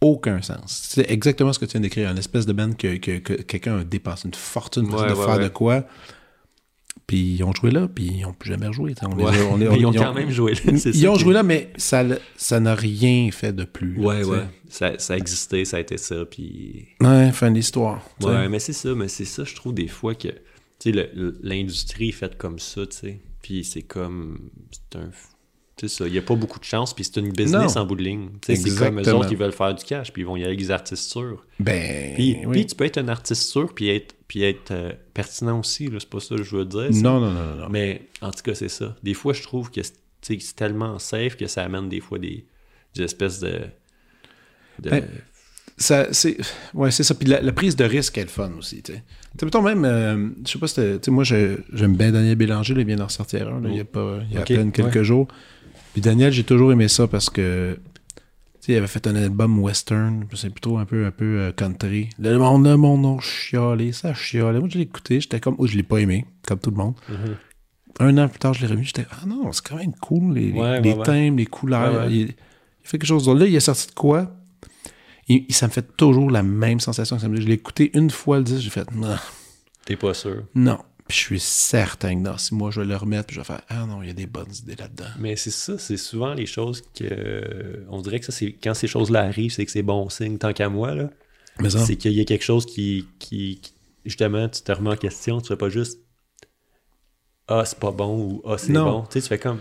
aucun sens. C'est exactement ce que tu viens d'écrire, une espèce de band que, que- que quelqu'un a dépassé une fortune pour de faire de quoi. Puis ils ont joué là, puis ils n'ont plus jamais rejoué. On Ouais. ils ont quand même joué là. Ils ont joué là, mais ça n'a rien fait de plus. là, Ouais, t'sais. ouais. Ça, ça a existé, ça a été ça, puis... Ouais, fin de l'histoire. t'sais. Ouais, mais c'est ça, mais c'est ça, je trouve, des fois, que, tu sais, l'industrie est faite comme ça, tu sais, puis c'est comme... C'est un... C'est ça, il n'y a pas beaucoup de chance, puis c'est une business Non. en bout de ligne. C'est comme eux autres qui veulent faire du cash, puis ils vont y aller avec des artistes sûrs. Ben. Puis, oui. puis tu peux être un artiste sûr, puis être, puis être euh, pertinent aussi, c'est pas ça que je veux dire. ça. Non, non, non, non. Mais en tout cas, c'est ça. Des fois, je trouve que c'est tellement safe que ça amène des fois des, des espèces de. de- Ben, ça, c'est ouais c'est ça puis la, la prise de risque est le fun aussi tu sais Tu sais, mettons même euh, je sais pas si tu sais moi j'aime bien Daniel Bélanger là, il vient d'en sortir un là, il y a pas il y a à peine quelques ouais. jours puis Daniel j'ai toujours aimé ça parce que tu sais il avait fait un album western c'est plutôt un peu un peu euh, country le monde a mon nom chialé ça chialait moi je l'ai écouté j'étais comme oh je l'ai pas aimé comme tout le monde Mhm. un an plus tard je l'ai revu j'étais ah non c'est quand même cool les, les- Ouais, les ouais, ouais. thèmes les couleurs. Il, il fait quelque chose d'autre. là il est sorti de quoi? Il- il- ça me fait toujours la même sensation que ça me Je l'ai écouté une fois le disque, j'ai fait non. T'es pas sûr. non. Puis je suis certain que dans six mois, je vais le remettre, puis je vais faire Ah non, il y a des bonnes idées là-dedans. Mais c'est ça, c'est souvent les choses que. On dirait que ça, c'est quand ces choses-là arrivent, c'est que c'est bon signe, tant qu'à moi, là. Mais ça, C'est qu'il y a quelque chose qui, qui, qui- Justement, tu te remets en question, tu fais pas juste. Ah, c'est pas bon ou Ah, c'est bon. Tu sais, tu fais comme.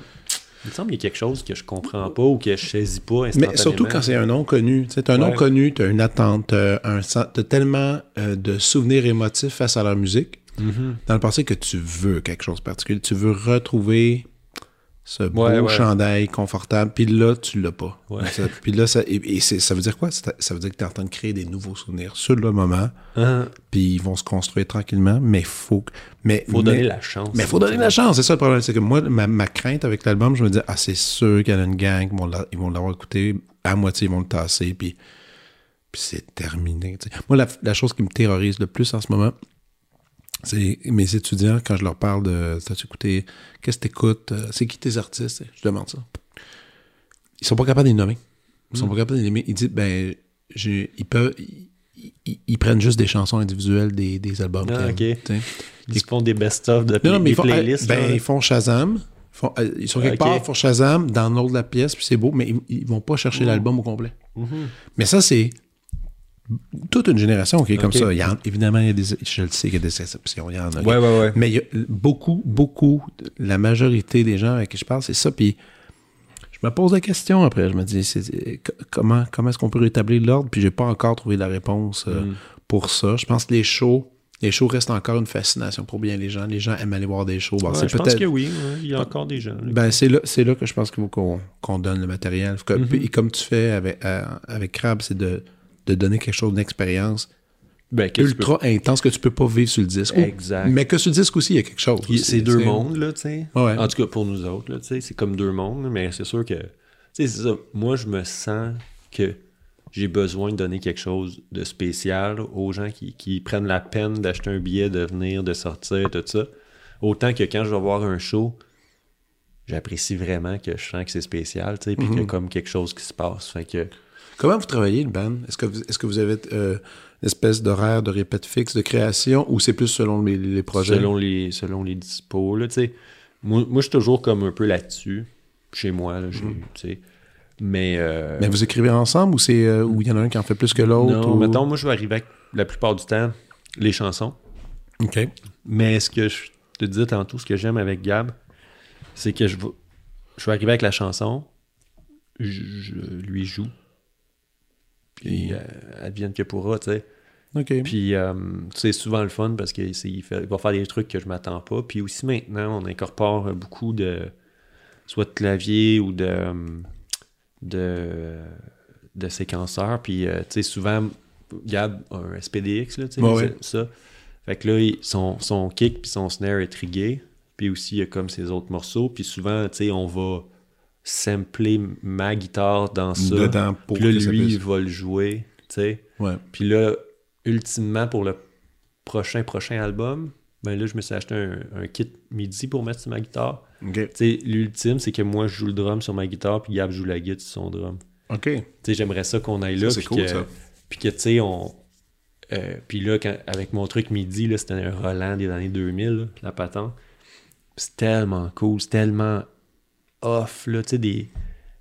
Il me semble qu'il y a quelque chose que je comprends pas ou que je saisis pas Mais surtout quand c'est un nom connu. Tu un nom connu, tu as une attente, tu as, tellement euh, de souvenirs émotifs face à leur musique mm-hmm. dans le passé que tu veux quelque chose de particulier. Tu veux retrouver ce beau chandail confortable, puis là, tu l'as pas. puis là, ça, et, ça veut dire quoi? Ça veut dire que tu es en train de créer des nouveaux souvenirs sur le moment, uh-huh. puis ils vont se construire tranquillement, mais il faut... Mais, faut donner la chance. Mais il faut donner la chance, c'est ça le problème. C'est que moi, ma, crainte avec l'album, je me dis, ah, c'est sûr qu'il y a une gang, ils vont l'avoir écouté, à moitié, ils vont le tasser, puis, puis c'est terminé. Moi, la, la chose qui me terrorise le plus en ce moment, c'est mes étudiants, quand je leur parle de T'as-tu écouté Qu'est-ce que t'écoutes euh, C'est qui tes artistes Je demande ça. Ils sont pas capables de les nommer. Ils sont hmm. pas capables de les nommer. Ils disent Ben, ils peuvent. Ils, prennent juste des chansons individuelles des, des albums. Ah, ok. Ils font des best-of de non, non, mais ils font, playlists. Ben, ils font Shazam. Euh, ils, sont quelque part, ils font Shazam, de la pièce, puis c'est beau, mais ils, ils vont pas chercher l'album au complet. Mm-hmm. Mais ça, c'est toute une génération qui est comme ça. évidemment, il y a des, je le sais qu'il y a des exceptions. Il y en a. Mais il y a beaucoup, beaucoup, la majorité des gens avec qui je parle, c'est ça. Puis je me pose la question après. Je me dis, comment, comment est-ce qu'on peut rétablir l'ordre? Puis j'ai pas encore trouvé la réponse euh, mm. pour ça. Je pense que les shows, les shows restent encore une fascination pour bien les gens. Les gens aiment aller voir des shows. je pense que oui, il y a encore des gens. Ben, c'est là, là que je pense qu'il faut qu'on donne le matériel. Mm-hmm. Et comme tu fais avec, euh, avec Crab, c'est de de donner quelque chose d'expérience ben, ultra intense que tu peux pas vivre sur le disque. Exact. mais que sur le disque aussi, il y a quelque chose. C'est deux mondes, là, tu sais. En tout cas, pour nous autres, là, tu sais, c'est comme deux mondes, mais c'est sûr que, tu sais, ça. Moi, je me sens que j'ai besoin de donner quelque chose de spécial aux gens qui, qui prennent la peine d'acheter un billet, de venir, de sortir, tout ça. Autant que quand je vais voir un show, j'apprécie vraiment que je sens que c'est spécial, tu sais, puis qu'il y a comme quelque chose qui se passe. Fait que Comment vous travaillez le band? Est-ce que, vous, est-ce que vous avez euh, une espèce d'horaire de répète fixe, de création, ou c'est plus selon les, projets? Selon les, selon les dispos, là, tu sais. Moi, moi je suis toujours comme un peu là-dessus, chez moi, là, mhm. tu sais. Mais, euh, Mais vous écrivez ensemble ou c'est euh, il y en a un qui en fait plus que l'autre? Non, mettons, moi, je vais arriver avec, la plupart du temps, les chansons. OK. Mais ce que je te disais tantôt, ce que j'aime avec Gab, c'est que je vais, je vais arriver avec la chanson, je lui joue, puis euh, advienne que pourra, tu sais. Puis euh, c'est souvent le fun parce qu'il va faire des trucs que je m'attends pas. Puis aussi maintenant, on incorpore beaucoup de soit de clavier ou de de, de séquenceurs. Puis euh, tu sais, souvent, Gab a un SPDX, là, tu sais, ça. Fait que là, son, son kick puis son snare est trigué. Puis aussi, il y a comme ses autres morceaux. Puis souvent, tu sais, on va sampler ma guitare dans ça. Dedans pour puis là, lui, il va le jouer, tu sais. Ouais. Puis là, ultimement, pour le prochain, prochain album, ben là, je me suis acheté un, kit MIDI pour mettre sur ma guitare. Tu sais, l'ultime, c'est que moi, je joue le drum sur ma guitare, puis Gab joue la guitare sur son drum. OK. Tu sais, j'aimerais ça qu'on aille là. C'est cool, ça. Puis que, tu sais, on... Euh, puis là, avec mon truc MIDI, là, c'était un Roland des années 2000, la patente. C'est tellement cool, c'est tellement off, là, tu sais, des,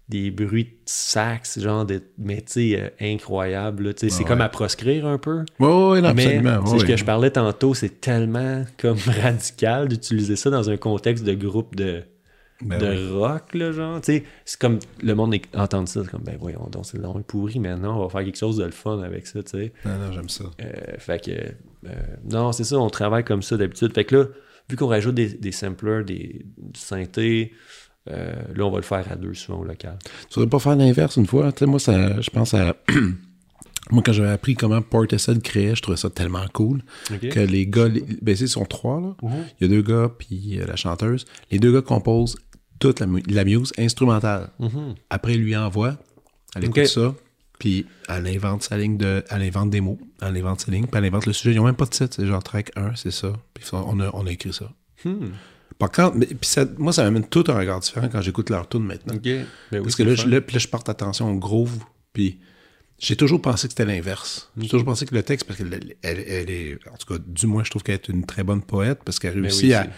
des bruits de sax, genre, de, mais tu sais, euh, incroyable, tu sais, c'est comme à proscrire un peu. Oui, oui, absolument. C'est ce que je parlais tantôt, c'est tellement comme radical d'utiliser ça dans un contexte de groupe de, ben de rock, là, genre, tu sais, c'est comme, le monde entend ça, c'est comme, ben voyons donc, c'est long pourri, maintenant, on va faire quelque chose de le fun avec ça, tu sais. Non, non, j'aime ça. Euh, fait que, euh, non, c'est ça, on travaille comme ça d'habitude. Fait que là, vu qu'on rajoute des, des samplers, des, du synthé, euh, là, on va le faire à deux souvent au local. Tu voudrais pas faire l'inverse une fois? moi, ça, je pense à. moi, quand j'avais appris comment Portishead créait, je trouvais ça tellement cool que les gars. Les... Ben, ils sont trois, là. Mhm. Il y a deux gars, puis euh, la chanteuse. Les deux gars composent toute la, la muse instrumentale. Mhm. Après, il lui envoie. Elle écoute ça. Puis elle invente sa ligne de. Elle invente des mots. Elle invente sa ligne. Puis elle invente le sujet. Ils n'ont même pas de titre. C'est genre track 1, c'est ça. Puis on a, on a écrit ça. Hmm. Par contre, moi, ça m'amène tout un regard différent quand j'écoute leur tune maintenant. Ben Parce que là je, là, je, porte attention au groove, puis j'ai toujours pensé que c'était l'inverse. J'ai toujours pensé que le texte, parce qu'elle elle, est, en tout cas, du moins, je trouve qu'elle est une très bonne poète, parce qu'elle ben réussit à,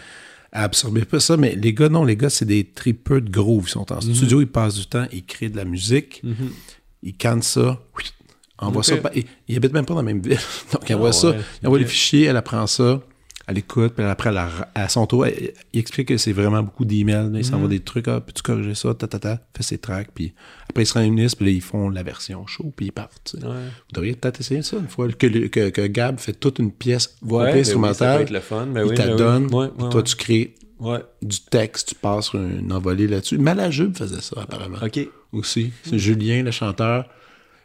absorber pas ça, mais les gars, non, les gars, c'est des tripeux de groove. Ils sont en mhm. studio, ils passent du temps, ils créent de la musique, mhm. ils cantent ça, envoient ça. Ils, ils habitent même pas dans la même ville. Donc, ils envoient ah ça, ils envoient les fichiers, elle apprend ça, Elle écoute, puis après, elle, à son tour, il explique que c'est vraiment beaucoup d'emails. Il s'envoie mhm. des trucs, ah, peux-tu corriger ça, ta, ta, ta, fait ses tracks, puis après, ils se réunissent, puis là, ils font la version show, puis ils partent. Vous devriez peut-être essayer ça une fois, que, que, que Gab fait toute une pièce ouais, ben instrumentale. le fun. Ben il t'adonne, toi, tu crées du texte, tu passes une envolée là-dessus. Malajube faisait ça, apparemment. OK. Aussi. C'est Julien, le chanteur.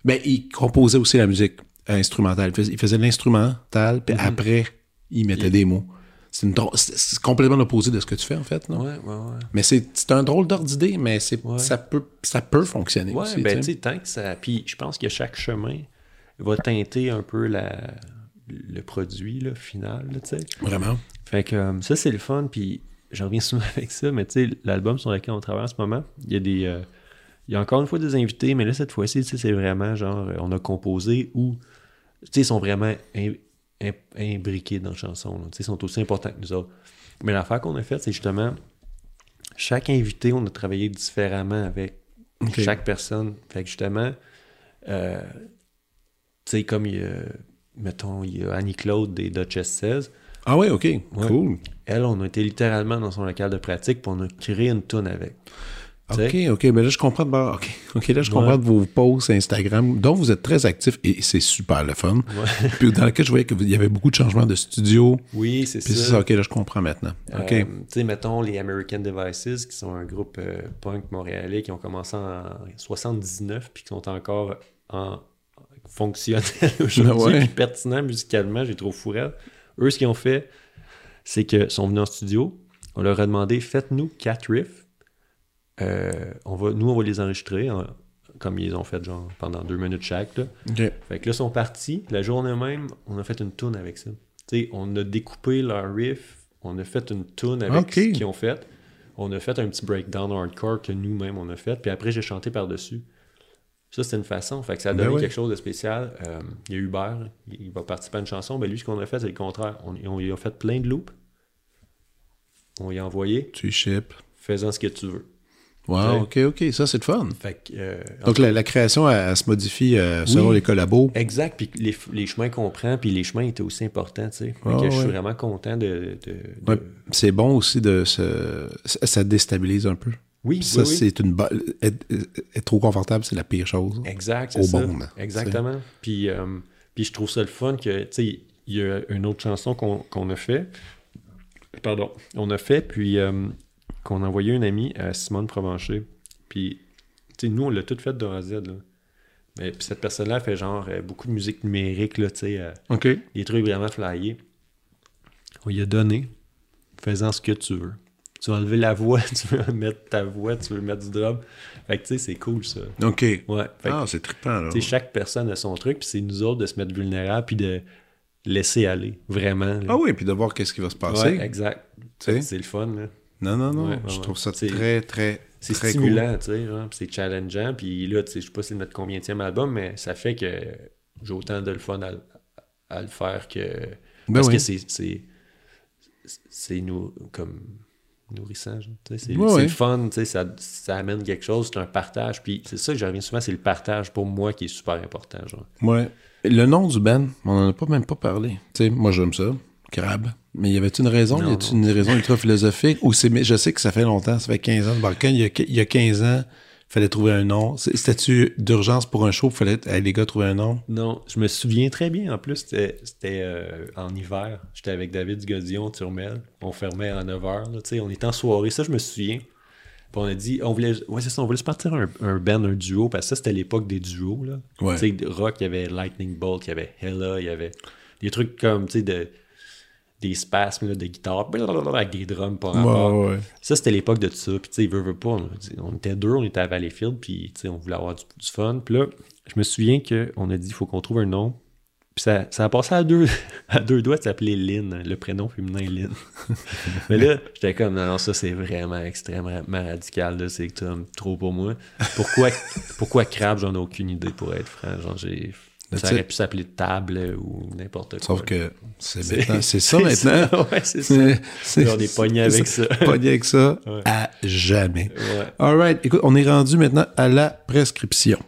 Ben, il composait aussi la musique instrumentale. Il faisait, l'instrumental, puis mhm. après, il mettait des mots. C'est, complètement l'opposé de ce que tu fais, en fait. Non? Ouais, ouais, ouais. Mais c'est, un drôle d'ordre d'idée, mais c'est, ça, peut, ça peut fonctionner ouais, aussi. Ben, tu sais, tant que ça. Puis je pense que chaque chemin va teinter un peu la, le produit là, final, tu sais. Vraiment. Fait que euh, ça, c'est le fun. Puis j'en reviens souvent avec ça, mais tu sais, l'album sur lequel on travaille en ce moment, il y a des. Euh, il y a encore une fois des invités, mais là, cette fois-ci, c'est vraiment genre, euh, on a composé ou, tu sais, ils sont vraiment imbriqués dans la chanson. Ils sont aussi importants que nous autres. Mais l'affaire qu'on a faite, c'est justement, chaque invité, on a travaillé différemment avec chaque personne. Fait que justement, euh, tu sais, comme il y a, mettons, il y a Annie-Claude des Duchess 16. Ah ouais, ok, cool. Elle, on a été littéralement dans son local de pratique, puis on a créé une tune avec. OK, OK. Mais là, je comprends de OK, OK, là, je comprends de vos posts Instagram, dont vous êtes très actifs et c'est super le fun. puis dans lequel je voyais qu'il y avait beaucoup de changements de studio. Oui, c'est ça. ça. OK, là, je comprends maintenant. OK. tu sais, mettons les American Devices, qui sont un groupe euh, punk montréalais qui ont commencé en 79 puis qui sont encore en fonctionnels aujourd'hui, ouais. pertinents musicalement, j'ai trop fourré. Eux, ce qu'ils ont fait, c'est qu'ils sont venus en studio, on leur a demandé faites-nous quatre riffs euh, on va, nous, on va les enregistrer comme ils ont fait genre pendant deux minutes chaque. Là. Fait que là, ils sont partis. La journée même, on a fait une tune avec ça. on a découpé leur riff, on a fait une tune avec ce qu'ils ont fait. On a fait un petit breakdown hardcore que nous-mêmes on a fait. Puis après, j'ai chanté par-dessus. Ça, c'était une façon. Fait que ça a ben donné quelque chose de spécial. Euh, il y a Hubert, il va participer à une chanson. Ben lui, ce qu'on a fait, c'est le contraire. On, on, a fait plein de loops. On y a envoyé. Tu ship. Faisant ce que tu veux. Wow, ok, ok, ça c'est le fun. Euh, Donc la, création, elle, se modifie euh, selon les collabos. Exact, puis les, chemins qu'on prend, puis les chemins étaient aussi importants, tu sais. Je suis vraiment content de... c'est bon aussi de se... Ça déstabilise un peu. Oui, ça, c'est une... Être, être, trop confortable, c'est la pire chose. Exact, c'est ça. Exactement. Puis, euh, puis je trouve ça le fun que, tu sais, il y a une autre chanson qu'on a fait. Pardon. On a fait, puis qu'on a envoyé un ami à Simone Provencher. Puis, tu sais, nous, on l'a tout fait de A à Z. Là. Mais puis cette personne-là fait genre euh, beaucoup de musique numérique, là, tu sais. Euh, OK. Des trucs vraiment flyés. On lui a donné, faisant ce que tu veux. Tu veux enlever la voix, tu veux mettre ta voix, tu veux mettre du drum. Fait que, tu sais, c'est cool, ça. OK. Ouais. ah, c'est trippant, là. Tu sais, chaque personne a son truc, puis c'est nous autres de se mettre vulnérables, puis de laisser aller, vraiment. Ah oui, puis de voir qu'est-ce qui va se passer. Ouais, exact. C'est le fun, là. Non, non, non. je trouve ça très, très. C'est stimulant, tu sais, c'est challengeant. Puis là, tu sais, je sais pas si c'est notre combienième album, mais ça fait que j'ai autant de le fun à, le faire que. Ben parce que c'est. C'est nous comme nourrissant. C'est le fun, ça, ça amène quelque chose, c'est un partage. Puis c'est ça que je reviens souvent, c'est le partage pour moi qui est super important. Genre. Ouais. Le nom du band, on n'en a pas même pas parlé. sais moi, j'aime ça. Crabe. Mais y avait-il une raison? y a-t-il une raison ultra philosophique? Ou c'est, je sais que ça fait longtemps, ça fait 15 ans de Balkan. Il y a, il y a 15 ans, il fallait trouver un nom. C'était-tu d'urgence pour un show? Il fallait, hey, les gars, trouver un nom? Non, je me souviens très bien. En plus, c'était, euh, en hiver. J'étais avec David Godillon, Turmel. On fermait à 9h. on était en soirée. Ça, je me souviens. Puis on a dit, on voulait, ouais, c'est ça, on voulait se partir un, un band, un duo, parce que ça, c'était l'époque des duos, là. Tu sais, rock, il y avait Lightning Bolt, il y avait Hella, il y avait des trucs comme, tu sais, de des spasmes de guitare avec des drums par rapport. Ça, c'était l'époque de tout ça. Puis, tu sais, veut, veut pas. On, était deux, on était à Valleyfield, puis, tu sais, on voulait avoir du, fun. Puis là, je me souviens qu'on a dit, il faut qu'on trouve un nom. Puis ça, ça a passé à deux, à deux doigts de s'appeler Lynn, le prénom féminin Lynn. Mais là, j'étais comme, non, non, ça, c'est vraiment extrêmement radical, c'est trop pour moi. Pourquoi, pourquoi Crab, j'en ai aucune idée, pour être franc. Genre, j'ai ça aurait pu s'appeler table ou n'importe quoi. Sauf que c'est c'est ça maintenant. Ouais, c'est ça. on est pogné avec ça. pogné avec ça à jamais. Ouais. All right. Écoute, on est rendu maintenant à la prescription.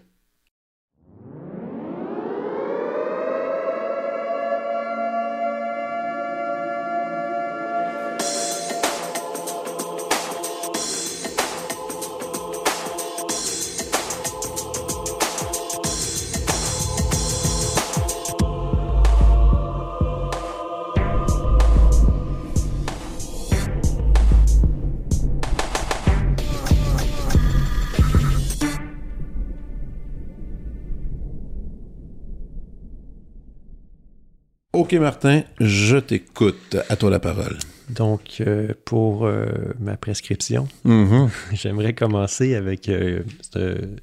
OK, Martin, je t'écoute. À toi la parole. Donc, euh, pour euh, ma prescription, Mm-hmm. j'aimerais commencer avec. euh,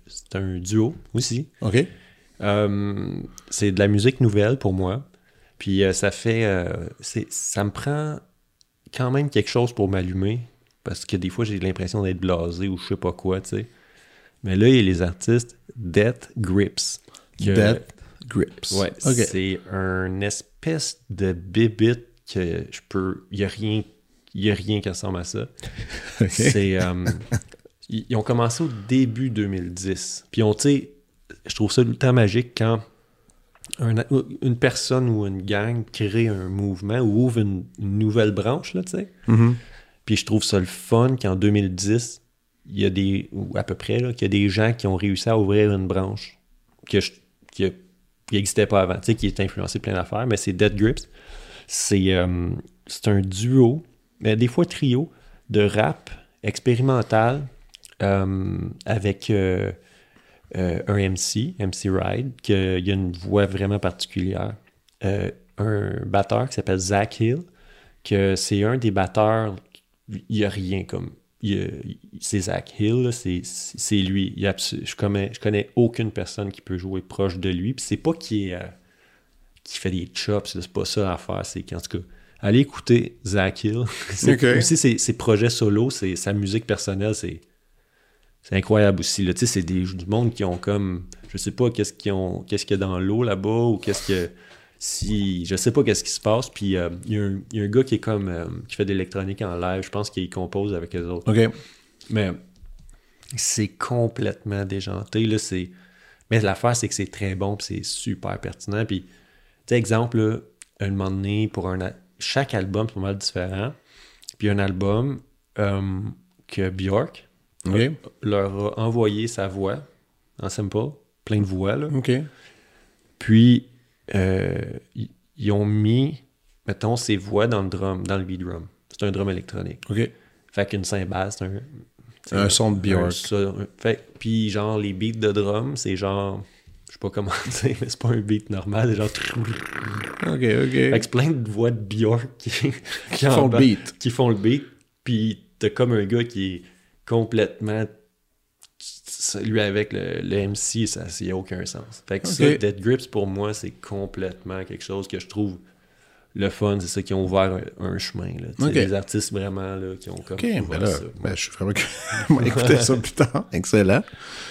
c'est un duo aussi. OK. C'est de la musique nouvelle pour moi. Puis ça fait. ça me prend quand même quelque chose pour m'allumer. Parce que des fois, j'ai l'impression d'être blasé ou je sais pas quoi, tu sais. Mais là, il y a les artistes Death Grips. que- Death Grips. Ouais, c'est un espèce de bibite que je peux. Il n'y a rien. Y a rien qui ressemble à ça. C'est. euh, ils ils ont commencé au début 2010. Puis on, tu sais, je trouve ça temps magique quand un- une personne ou une gang crée un mouvement ou ouvre une, une nouvelle branche, là, tu sais. Mhm. Puis je trouve ça le fun qu'en 2010, il y a des, ou à peu près, là, qu'il y a des gens qui ont réussi à ouvrir une branche que je- qui n'existait pas avant, tu sais, qui est influencé plein d'affaires, mais c'est Dead Grips. C'est euh, un duo, mais des fois trio, de rap expérimental euh, avec euh, un MC, MC Ride, qui a une voix vraiment particulière. Un batteur qui s'appelle Zach Hill, que c'est un des batteurs, il n'y a rien comme. C'est Zach Hill, c'est lui. Il a je, connais, je connais aucune personne qui peut jouer proche de lui. Puis c'est pas qu'il est, euh, qui fait des chops, c'est pas ça à faire. C'est qu'en tout cas, allez écouter Zach Hill. Aussi, ses, ses projets solo, sa musique personnelle, c'est c'est incroyable aussi. Tu sais, c'est des, du monde qui ont comme. Je sais pas qu'est-ce qu'ils ont qu'est-ce qu'il y a dans l'eau là-bas ou qu'est-ce que. Si. Je sais pas qu'est-ce qui se passe. Puis euh, il y, a un- il y a un gars qui est comme. euh, qui fait de l'électronique en live. Je pense qu'il compose avec les autres. OK. Mais c'est complètement déjanté. Là, c'est... Mais l'affaire, c'est que c'est très bon puis c'est super pertinent. Puis, tu sais, exemple, là, un moment donné, pour un... a- chaque album, c'est pas mal différent. Puis un album euh, que Björk OK. leur a envoyé sa voix en simple, plein de voix, là. OK. Puis, ils ils ont mis, mettons, ses voix dans le drum, dans le beat drum. C'est un drum électronique. OK. Fait qu'une cymbale, c'est un... Un son de un- fait, puis genre, les beats de drum, c'est genre... Je sais pas comment dire, mais c'est pas un beat normal, c'est genre... OK, Fait que OK. c'est plein de voix de Björk qui, Qui font le beat. Qui font le beat, puis t'as comme un gars qui est complètement... Lui avec le, le MC, ça n'a aucun sens. Fait que ça, Dead Grips, pour moi, c'est complètement quelque chose que je trouve le fun. C'est ça qui ont ouvert un, un chemin. Là. Des artistes vraiment là, qui ont comme OK, ouvert ben là, ça. ben, je suis vraiment va écouter ça plus tard. Excellent.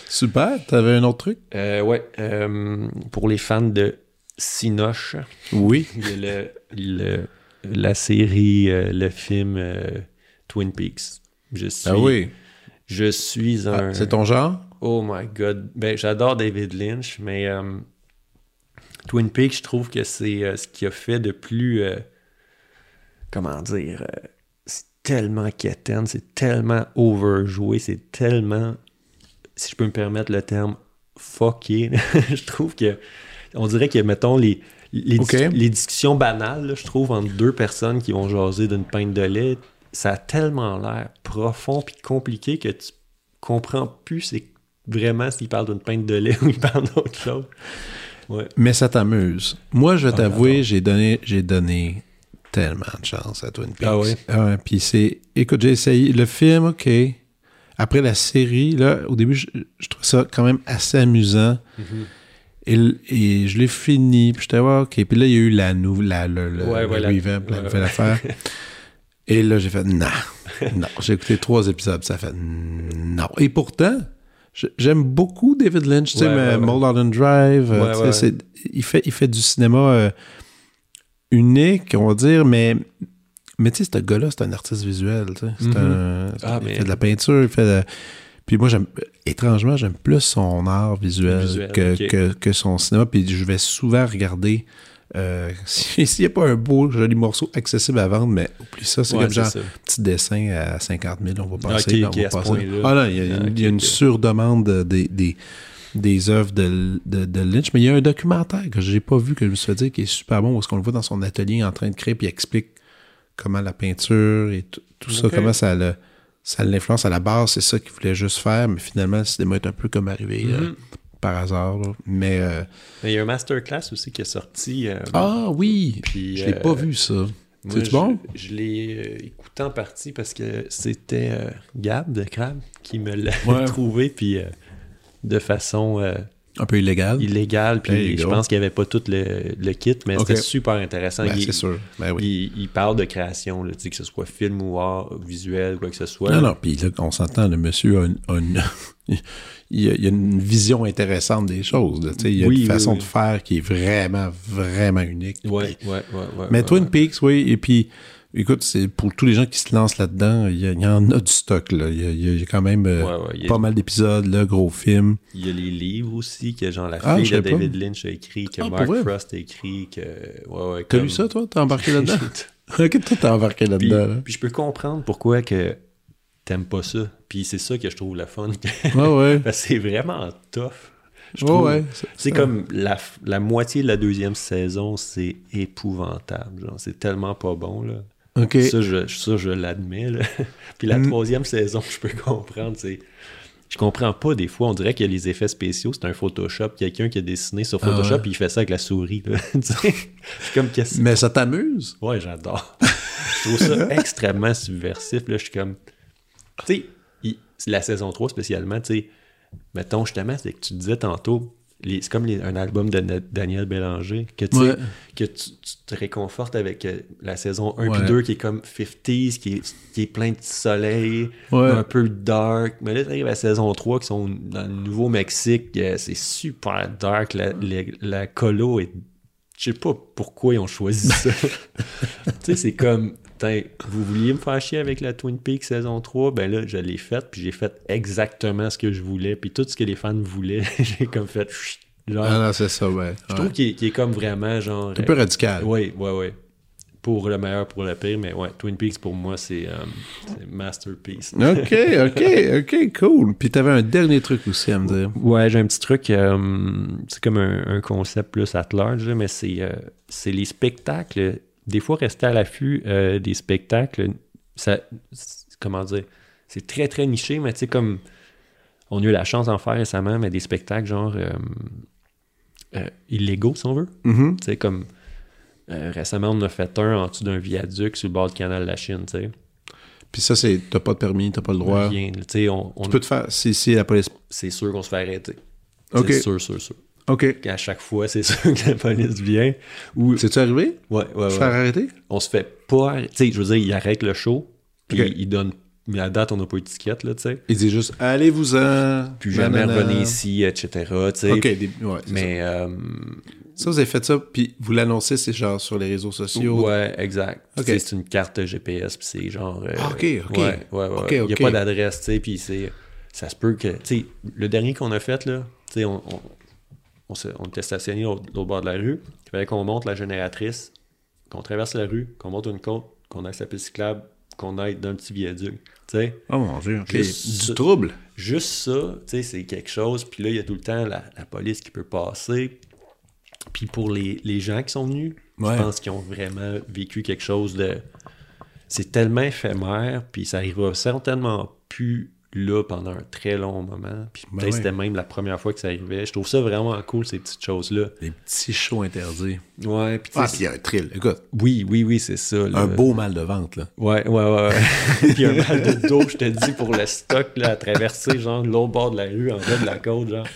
Super. T'avais un autre truc? Euh, ouais, euh, pour les fans de Sinoche, Oui. il y a le, le- la série, euh, le film euh, Twin Peaks. Je suis, Ah oui. Je suis un. Ah, c'est ton genre? Oh my god. Ben, j'adore David Lynch, mais euh, Twin Peaks, je trouve que c'est euh, ce qu'il a fait de plus. euh, comment dire C'est tellement quétaine, c'est tellement overjoué, c'est tellement. Si je peux me permettre le terme, fucké. je trouve que. On dirait que, mettons, les. Les, discussions banales, là, je trouve, entre deux personnes qui vont jaser d'une pinte de lait, ça a tellement l'air profond puis compliqué que tu comprends plus c'est vraiment s'ils parlent d'une pinte de lait ou ils parlent d'autre chose. Ouais. Mais ça t'amuse. Moi, je vais Ah, t'avouer, j'ai donné, j'ai donné tellement de chance à Twin Peaks. Ah oui? ouais, puis c'est... Écoute, j'ai essayé. Le film, OK. Après la série, là, au début, je, je trouve ça quand même assez amusant. Et, l- et je l'ai fini, puis j'étais, ouais, OK. Puis là, il y a eu la nouvelle, la, le, le, Ouais, le ouais, la- revamp, la nouvelle affaire. Et là, j'ai fait, non, non. J'ai écouté trois épisodes, ça fait, non. Et pourtant, j'aime beaucoup David Lynch, tu sais, Ouais, ouais, Drive, tu sais, il, fait, il fait du cinéma euh, unique, on va dire, mais, mais tu sais, ce gars-là, c'est un artiste visuel, tu sais. C'est Mhm. un- Ah, il mais- fait de la peinture, il fait de... Puis moi, j'aime, étrangement, j'aime plus son art visuel, Visuel, que, ok. que, que son cinéma. Puis je vais souvent regarder euh, si- s'il n'y a pas un beau, joli morceau accessible à vendre, mais oublie ça, c'est Ouais, comme genre ça. petit dessin à 50 000, on va passer. Ok, là, on ok, va passer. Ah il y a, une- Ah, il y a une ok, ok. surdemande de- des, des, des œuvres de, de, de Lynch, mais il y a un documentaire que j'ai pas vu, que je me suis fait dire, qui est super bon, est-ce qu'on le voit dans son atelier en train de créer, puis il explique comment la peinture et tout, ça, comment ça le- ça l'influence à la base, c'est ça qu'il voulait juste faire, mais finalement, le cinéma est un peu comme arrivé Mhm. Par hasard. Mais, Mais il y a un masterclass aussi qui est sorti. ah oui! Puis, je l'ai pas vu, ça. C'est bon? Je, l'ai écouté en partie parce que c'était Gab de Crab qui me l'a trouvé, puis de façon un peu illégal. Illégal, puis je pense qu'il n'y avait pas tout le, kit, mais c'était super intéressant. Ben, c'est sûr. Ben il, parle de création, là, que ce soit film ou art, visuel, quoi que ce soit. Non, non, puis là, on s'entend, le monsieur a une, il, y a, une vision intéressante des choses. il y a une façon de faire qui est vraiment, vraiment unique. Oui, oui, oui. Mais Twin Peaks, oui, et puis Écoute, c'est pour tous les gens qui se lancent là-dedans, il y, en a du stock. Là. Il, y a, quand même euh, pas mal d'épisodes, le gros film. Il y a les livres aussi, que genre la ah, fille de David Lynch a écrit, que ah, Mark Frost a écrit. Que... Ouais, ouais, T'as lu ça, toi? T'as embarqué là-dedans? ok, toi, t'as embarqué là-dedans. Puis, je peux comprendre pourquoi que t'aimes pas ça. Puis c'est ça que je trouve la fun. ouais, ouais. C'est vraiment tough. Je trouve, ouais, c'est comme la, la, moitié de la deuxième saison, c'est épouvantable. Genre, c'est tellement pas bon, là. Ça, je, ça, je l'admets. Puis la mm. troisième saison, je peux comprendre. C'est... Je comprends pas des fois. On dirait qu'il y a les effets spéciaux. C'est un Photoshop. Quelqu'un qui a dessiné sur ah Photoshop et il fait ça avec la souris. comme Mais ça t'amuse? Ouais, j'adore. je trouve ça extrêmement subversif. Là. Je suis comme. Tu sais, la saison 3 spécialement, tu sais, mettons justement, c'est que tu disais tantôt, c'est comme un album de Daniel Bélanger, que, que tu, te réconfortes avec euh, la saison 1 et 2 qui est comme 50s, qui est, qui est plein de soleil, un peu dark. Mais là, tu arrives à la saison 3 qui sont dans le Nouveau-Mexique, euh, c'est super dark. La, la, colo est. Je sais pas pourquoi ils ont choisi ça. tu sais, c'est comme vous vouliez me faire chier avec la Twin Peaks saison 3, ben là, je l'ai faite, puis j'ai fait exactement ce que je voulais, puis tout ce que les fans voulaient, j'ai comme fait... Genre, ah non, c'est ça, ouais. Je trouve qu'il est, comme vraiment, genre... Un peu radical. Oui, oui, oui. Pour le meilleur, pour le pire, mais ouais, Twin Peaks, pour moi, c'est euh, masterpiece. OK, OK, OK, cool. Puis t'avais un dernier truc aussi à me dire. Ouais, j'ai un petit truc, euh, c'est comme un, concept plus at large, mais c'est euh, c'est les spectacles des fois, rester à l'affût euh, des spectacles, ça, comment dire, c'est très, très niché, mais tu sais, comme on a eu la chance d'en faire récemment, mais des spectacles genre euh, euh, illégaux, si on veut. Mm-hmm. Tu sais, comme récemment, on a fait un en dessous d'un viaduc sur le bord du canal de la Chine, tu sais. Puis ça, c'est t'as pas de permis, t'as pas le droit. Rien. On, on, tu peux te faire. Si, la police. C'est sûr qu'on se fait arrêter. C'est sûr, sûr, sûr. OK. À chaque fois, c'est sûr que la police vient. Ou... C'est-tu arrivé? Ouais, ouais, ouais. Se faire arrêter? On se fait pas... Tu sais, je veux dire, il arrête le show, puis il donne... Mais à date, on n'a pas eu d'étiquette, là, tu sais. Il dit juste « Allez-vous-en! » Puis jamais revenir ici, etc., tu sais. OK, ouais, Mais... Ça. Euh... ça. vous avez fait ça, puis vous l'annoncez, c'est genre sur les réseaux sociaux? Ouais, exact. C'est une carte GPS, puis c'est genre... Euh... OK, OK. Ouais, ouais, ouais. Il n'y a pas d'adresse, tu sais, puis c'est... Ça se peut que... Tu sais, le dernier qu'on a fait, là, tu sais, on on, était stationné au, l'autre bord de la rue. Il fallait qu'on monte la génératrice, qu'on traverse la rue, qu'on monte une côte, qu'on aille sa piste cyclable, qu'on aille d'un petit viaduc. sais Oh mon dieu, du trouble. Juste ça, c'est quelque chose. Puis là, il y a tout le temps la, police qui peut passer. Puis pour les, gens qui sont venus, je pense qu'ils ont vraiment vécu quelque chose de. C'est tellement éphémère, puis ça arrivera certainement plus là pendant un très long moment. Puis ben peut-être c'était même la première fois que ça arrivait. Je trouve ça vraiment cool, ces petites choses-là. Des petits shows interdits. Ouais. Puis ah, puis il y a un thrill. Écoute. Oui, oui, oui, c'est ça. Un beau mal de ventre, là. Ouais, ouais, ouais. puis un mal de dos, je te dis, pour le stock, là, à traverser, genre, l'autre bord de la rue, en bas de la côte, genre.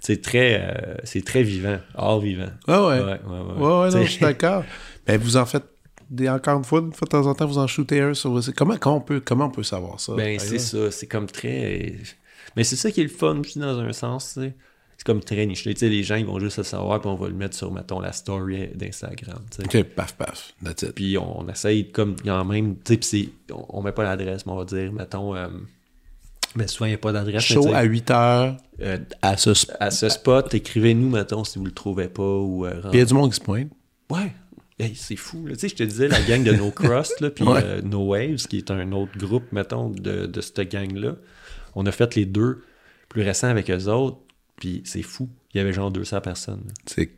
C'est très, euh, c'est très vivant, hors vivant. Ah ouais. Ouais, ouais, ouais. ouais, ouais non, je suis d'accord. Ben, vous en faites encore une fois, de temps en temps, vous en shootez un sur comment, comment, on peut, comment on peut savoir ça? Ben, c'est ça. C'est comme très. Mais c'est ça qui est le fun aussi, dans un sens. C'est comme très niché. Tu sais, les gens, ils vont juste le savoir, puis on va le mettre sur, mettons, la story d'Instagram. Ok, paf, paf. That's it. Puis on, essaye, comme, a même. Tu sais, on, on met pas l'adresse, mais on va dire, mettons. Euh, mais souvent, il n'y a pas d'adresse. Show à 8 heures euh, à, ce à ce spot. Écrivez-nous, mettons, si vous le trouvez pas. Ou, euh, il y a du monde qui se pointe. Ouais, c'est fou. Tu sais, je te disais, la gang de No Crust, puis euh, No Waves, qui est un autre groupe, mettons, de, de cette gang-là. On a fait les deux plus récents avec eux autres, puis c'est fou. Il y avait genre 200 personnes. C'est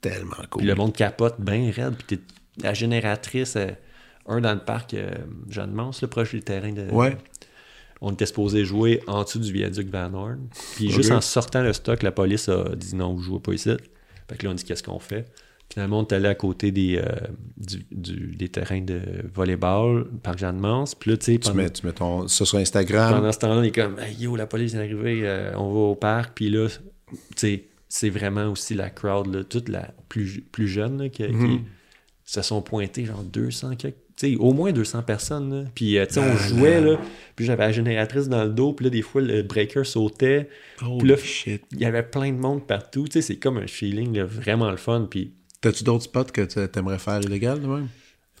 tellement cool. Puis le monde capote bien raide, puis t'es la génératrice, euh, un dans le parc euh, Jeanne Mance, le proche du terrain de... Ouais. on était supposé jouer en dessous du viaduc Van Horn. Puis juste en sortant le stock, la police a dit non, vous jouez pas ici. Fait que là, on dit qu'est-ce qu'on fait? Finalement, on est allé à côté des, euh, du, des terrains de volleyball, Parc Jeanne-Mance. Puis là, tu sais. Tu mets, tu mets ton, ça sur Instagram. Pendant ce temps-là, on est comme, yo, la police est arrivée, euh, on va au parc. Puis là, tu sais, c'est vraiment aussi la crowd, là, toute la plus, plus jeune, là, qui, Mhm. se sont pointés, genre 200, quelques- tu sais, au moins 200 personnes. Là. Puis, euh, tu sais, on Ah, jouait, là. Puis j'avais la génératrice dans le dos. Puis là, des fois, le breaker sautait. Oh Puis là, il y avait plein de monde partout. Tu sais, c'est comme un feeling vraiment le fun. Puis, T'as-tu d'autres spots que tu aimerais faire illégal de même?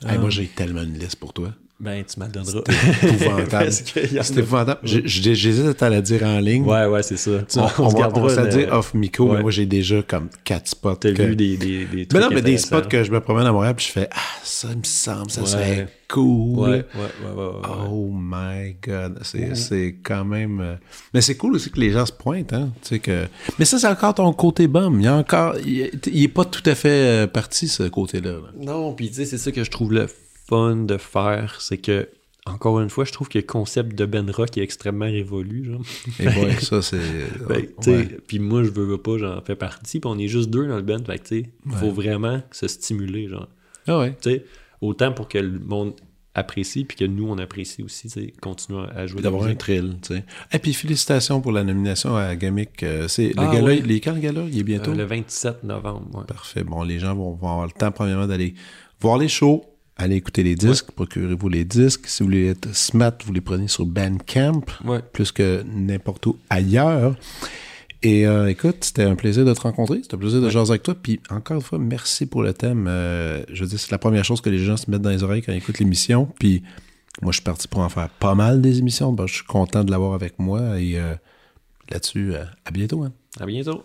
Hey, moi, j'ai tellement une liste pour toi. Ben, tu m'en donneras. épouvantable. C'est épouvantable. J'ai- j'ai- J'hésite à te la dire en ligne. Ouais, ouais, c'est ça. Tu- On, on, se va, gardera on va se la une- dire off micro, mais moi j'ai déjà comme quatre spots. T'as que- vu des, des, des trucs Mais non, mais des spots que je me promène à Montréal puis je fais Ah, ça me semble, ça Ouais. serait cool. Ouais, ouais, ouais, ouais. Oh my god, c'est c'est quand même. euh, Mais c'est cool aussi que les gens se pointent, hein. Tu sais que. Mais ça, c'est encore ton côté bum. Il y a encore. Il est, il est pas tout à fait euh, parti, ce côté-là. là. Non, puis tu sais, c'est ça que je trouve le fun de faire, c'est que, encore une fois, je trouve que le concept de Ben Rock est extrêmement révolu, genre. Et ouais, ça, c'est. Ben. Puis moi, je veux, veux pas, j'en fais partie, puis on est juste deux dans le band, fait que tu sais, il faut vraiment se stimuler, genre. Ah ouais. Tu sais, autant pour que le monde apprécie, puis que nous, on apprécie aussi, tu sais, continuer à jouer d'avoir un thrill, tu sais. Et puis félicitations pour la nomination à Gamic. euh, c'est le Ah, gala, ouais. quand le gala? Il est bientôt? Euh, le 27 novembre, ouais. Parfait. Bon, les gens vont, vont avoir le temps, premièrement, d'aller voir les shows, aller écouter les disques, procurez-vous les disques. Si vous voulez être smart, vous les prenez sur Bandcamp, Ouais. plus que n'importe où ailleurs. Et euh, écoute, c'était un plaisir de te rencontrer, c'était un plaisir de jaser avec toi. Puis encore une fois, merci pour le thème. Euh, je veux dire, c'est la première chose que les gens se mettent dans les oreilles quand ils écoutent l'émission. Puis moi, je suis parti pour en faire pas mal des émissions. Ben, je suis content de l'avoir avec moi. Et euh, là-dessus, à bientôt. hein. À bientôt.